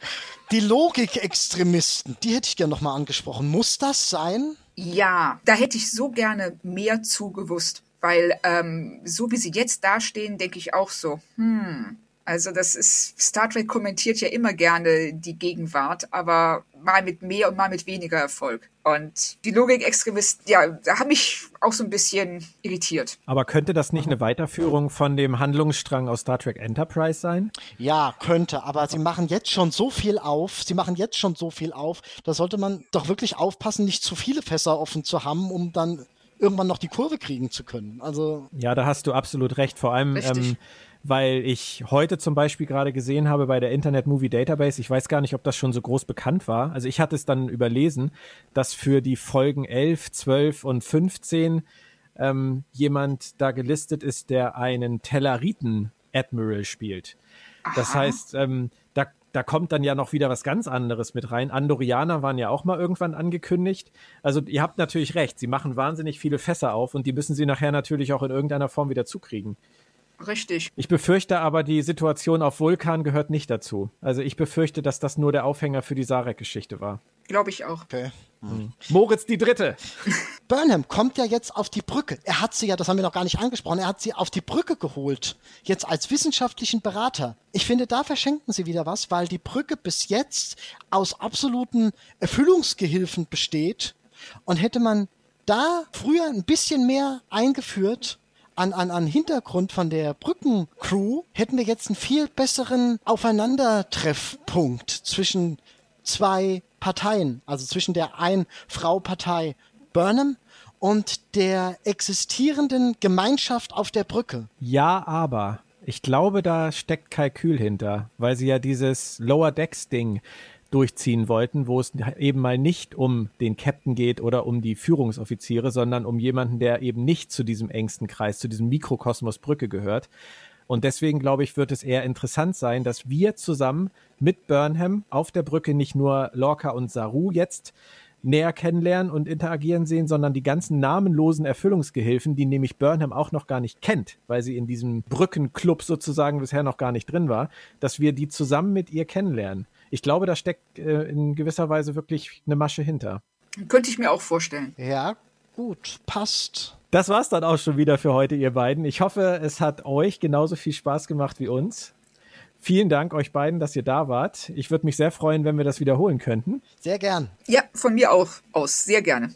Die Logikextremisten, die hätte ich gerne nochmal angesprochen. Muss das sein? Ja, da hätte ich so gerne mehr zugewusst, weil ähm, so wie sie jetzt dastehen, denke ich auch so, hm, also das ist, Star Trek kommentiert ja immer gerne die Gegenwart, aber mal mit mehr und mal mit weniger Erfolg. Und die Logikextremisten, ja, da haben mich auch so ein bisschen irritiert. Aber könnte das nicht eine Weiterführung von dem Handlungsstrang aus Star Trek Enterprise sein? Ja, könnte, aber sie machen jetzt schon so viel auf, sie machen jetzt schon so viel auf, da sollte man doch wirklich aufpassen, nicht zu viele Fässer offen zu haben, um dann irgendwann noch die Kurve kriegen zu können. Also ja, da hast du absolut recht. Vor allem ähm, weil ich heute zum Beispiel gerade gesehen habe bei der Internet Movie Database, ich weiß gar nicht, ob das schon so groß bekannt war, also ich hatte es dann überlesen, dass für die Folgen 11, 12 und 15 ähm, jemand da gelistet ist, der einen Telleriten Admiral spielt. Aha. Das heißt, ähm, da, da kommt dann ja noch wieder was ganz anderes mit rein. Andorianer waren ja auch mal irgendwann angekündigt. Also ihr habt natürlich recht, sie machen wahnsinnig viele Fässer auf und die müssen sie nachher natürlich auch in irgendeiner Form wieder zukriegen. Richtig. Ich befürchte aber, die Situation auf Vulkan gehört nicht dazu. Also ich befürchte, dass das nur der Aufhänger für die Sarek-Geschichte war. Glaube ich auch. Okay. Mhm. Moritz die Dritte. <laughs> Burnham kommt ja jetzt auf die Brücke. Er hat sie ja, das haben wir noch gar nicht angesprochen, er hat sie auf die Brücke geholt. Jetzt als wissenschaftlichen Berater. Ich finde, da verschenken sie wieder was, weil die Brücke bis jetzt aus absoluten Erfüllungsgehilfen besteht. Und hätte man da früher ein bisschen mehr eingeführt, an, an, an Hintergrund von der Brückencrew hätten wir jetzt einen viel besseren Aufeinandertreffpunkt zwischen zwei Parteien, also zwischen der Ein-Frau-Partei Burnham und der existierenden Gemeinschaft auf der Brücke. Ja, aber ich glaube, da steckt Kalkül hinter, weil sie ja dieses Lower Decks Ding durchziehen wollten, wo es eben mal nicht um den Captain geht oder um die Führungsoffiziere, sondern um jemanden, der eben nicht zu diesem engsten Kreis, zu diesem Mikrokosmos Brücke gehört. Und deswegen glaube ich, wird es eher interessant sein, dass wir zusammen mit Burnham auf der Brücke nicht nur Lorca und Saru jetzt näher kennenlernen und interagieren sehen, sondern die ganzen namenlosen Erfüllungsgehilfen, die nämlich Burnham auch noch gar nicht kennt, weil sie in diesem Brückenclub sozusagen bisher noch gar nicht drin war, dass wir die zusammen mit ihr kennenlernen. Ich glaube, da steckt äh, in gewisser Weise wirklich eine Masche hinter. Könnte ich mir auch vorstellen. Ja, gut, passt. Das war's dann auch schon wieder für heute, ihr beiden. Ich hoffe, es hat euch genauso viel Spaß gemacht wie uns. Vielen Dank euch beiden, dass ihr da wart. Ich würde mich sehr freuen, wenn wir das wiederholen könnten. Sehr gern. Ja, von mir auch aus. Sehr gerne.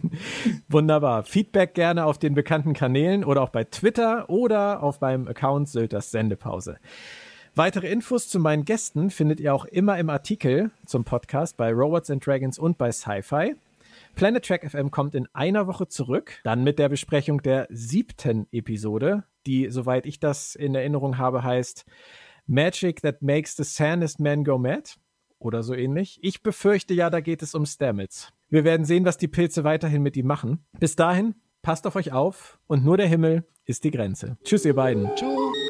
<laughs> Wunderbar. Feedback gerne auf den bekannten Kanälen oder auch bei Twitter oder auf meinem Account Sylters Sendepause. Weitere Infos zu meinen Gästen findet ihr auch immer im Artikel zum Podcast bei Robots and Dragons und bei Sci-Fi. Planet Track FM kommt in einer Woche zurück, dann mit der Besprechung der siebten Episode, die, soweit ich das in Erinnerung habe, heißt Magic that makes the sanest man go mad oder so ähnlich. Ich befürchte ja, da geht es um Stamets. Wir werden sehen, was die Pilze weiterhin mit ihm machen. Bis dahin, passt auf euch auf und nur der Himmel ist die Grenze. Tschüss, ihr beiden. Tschüss.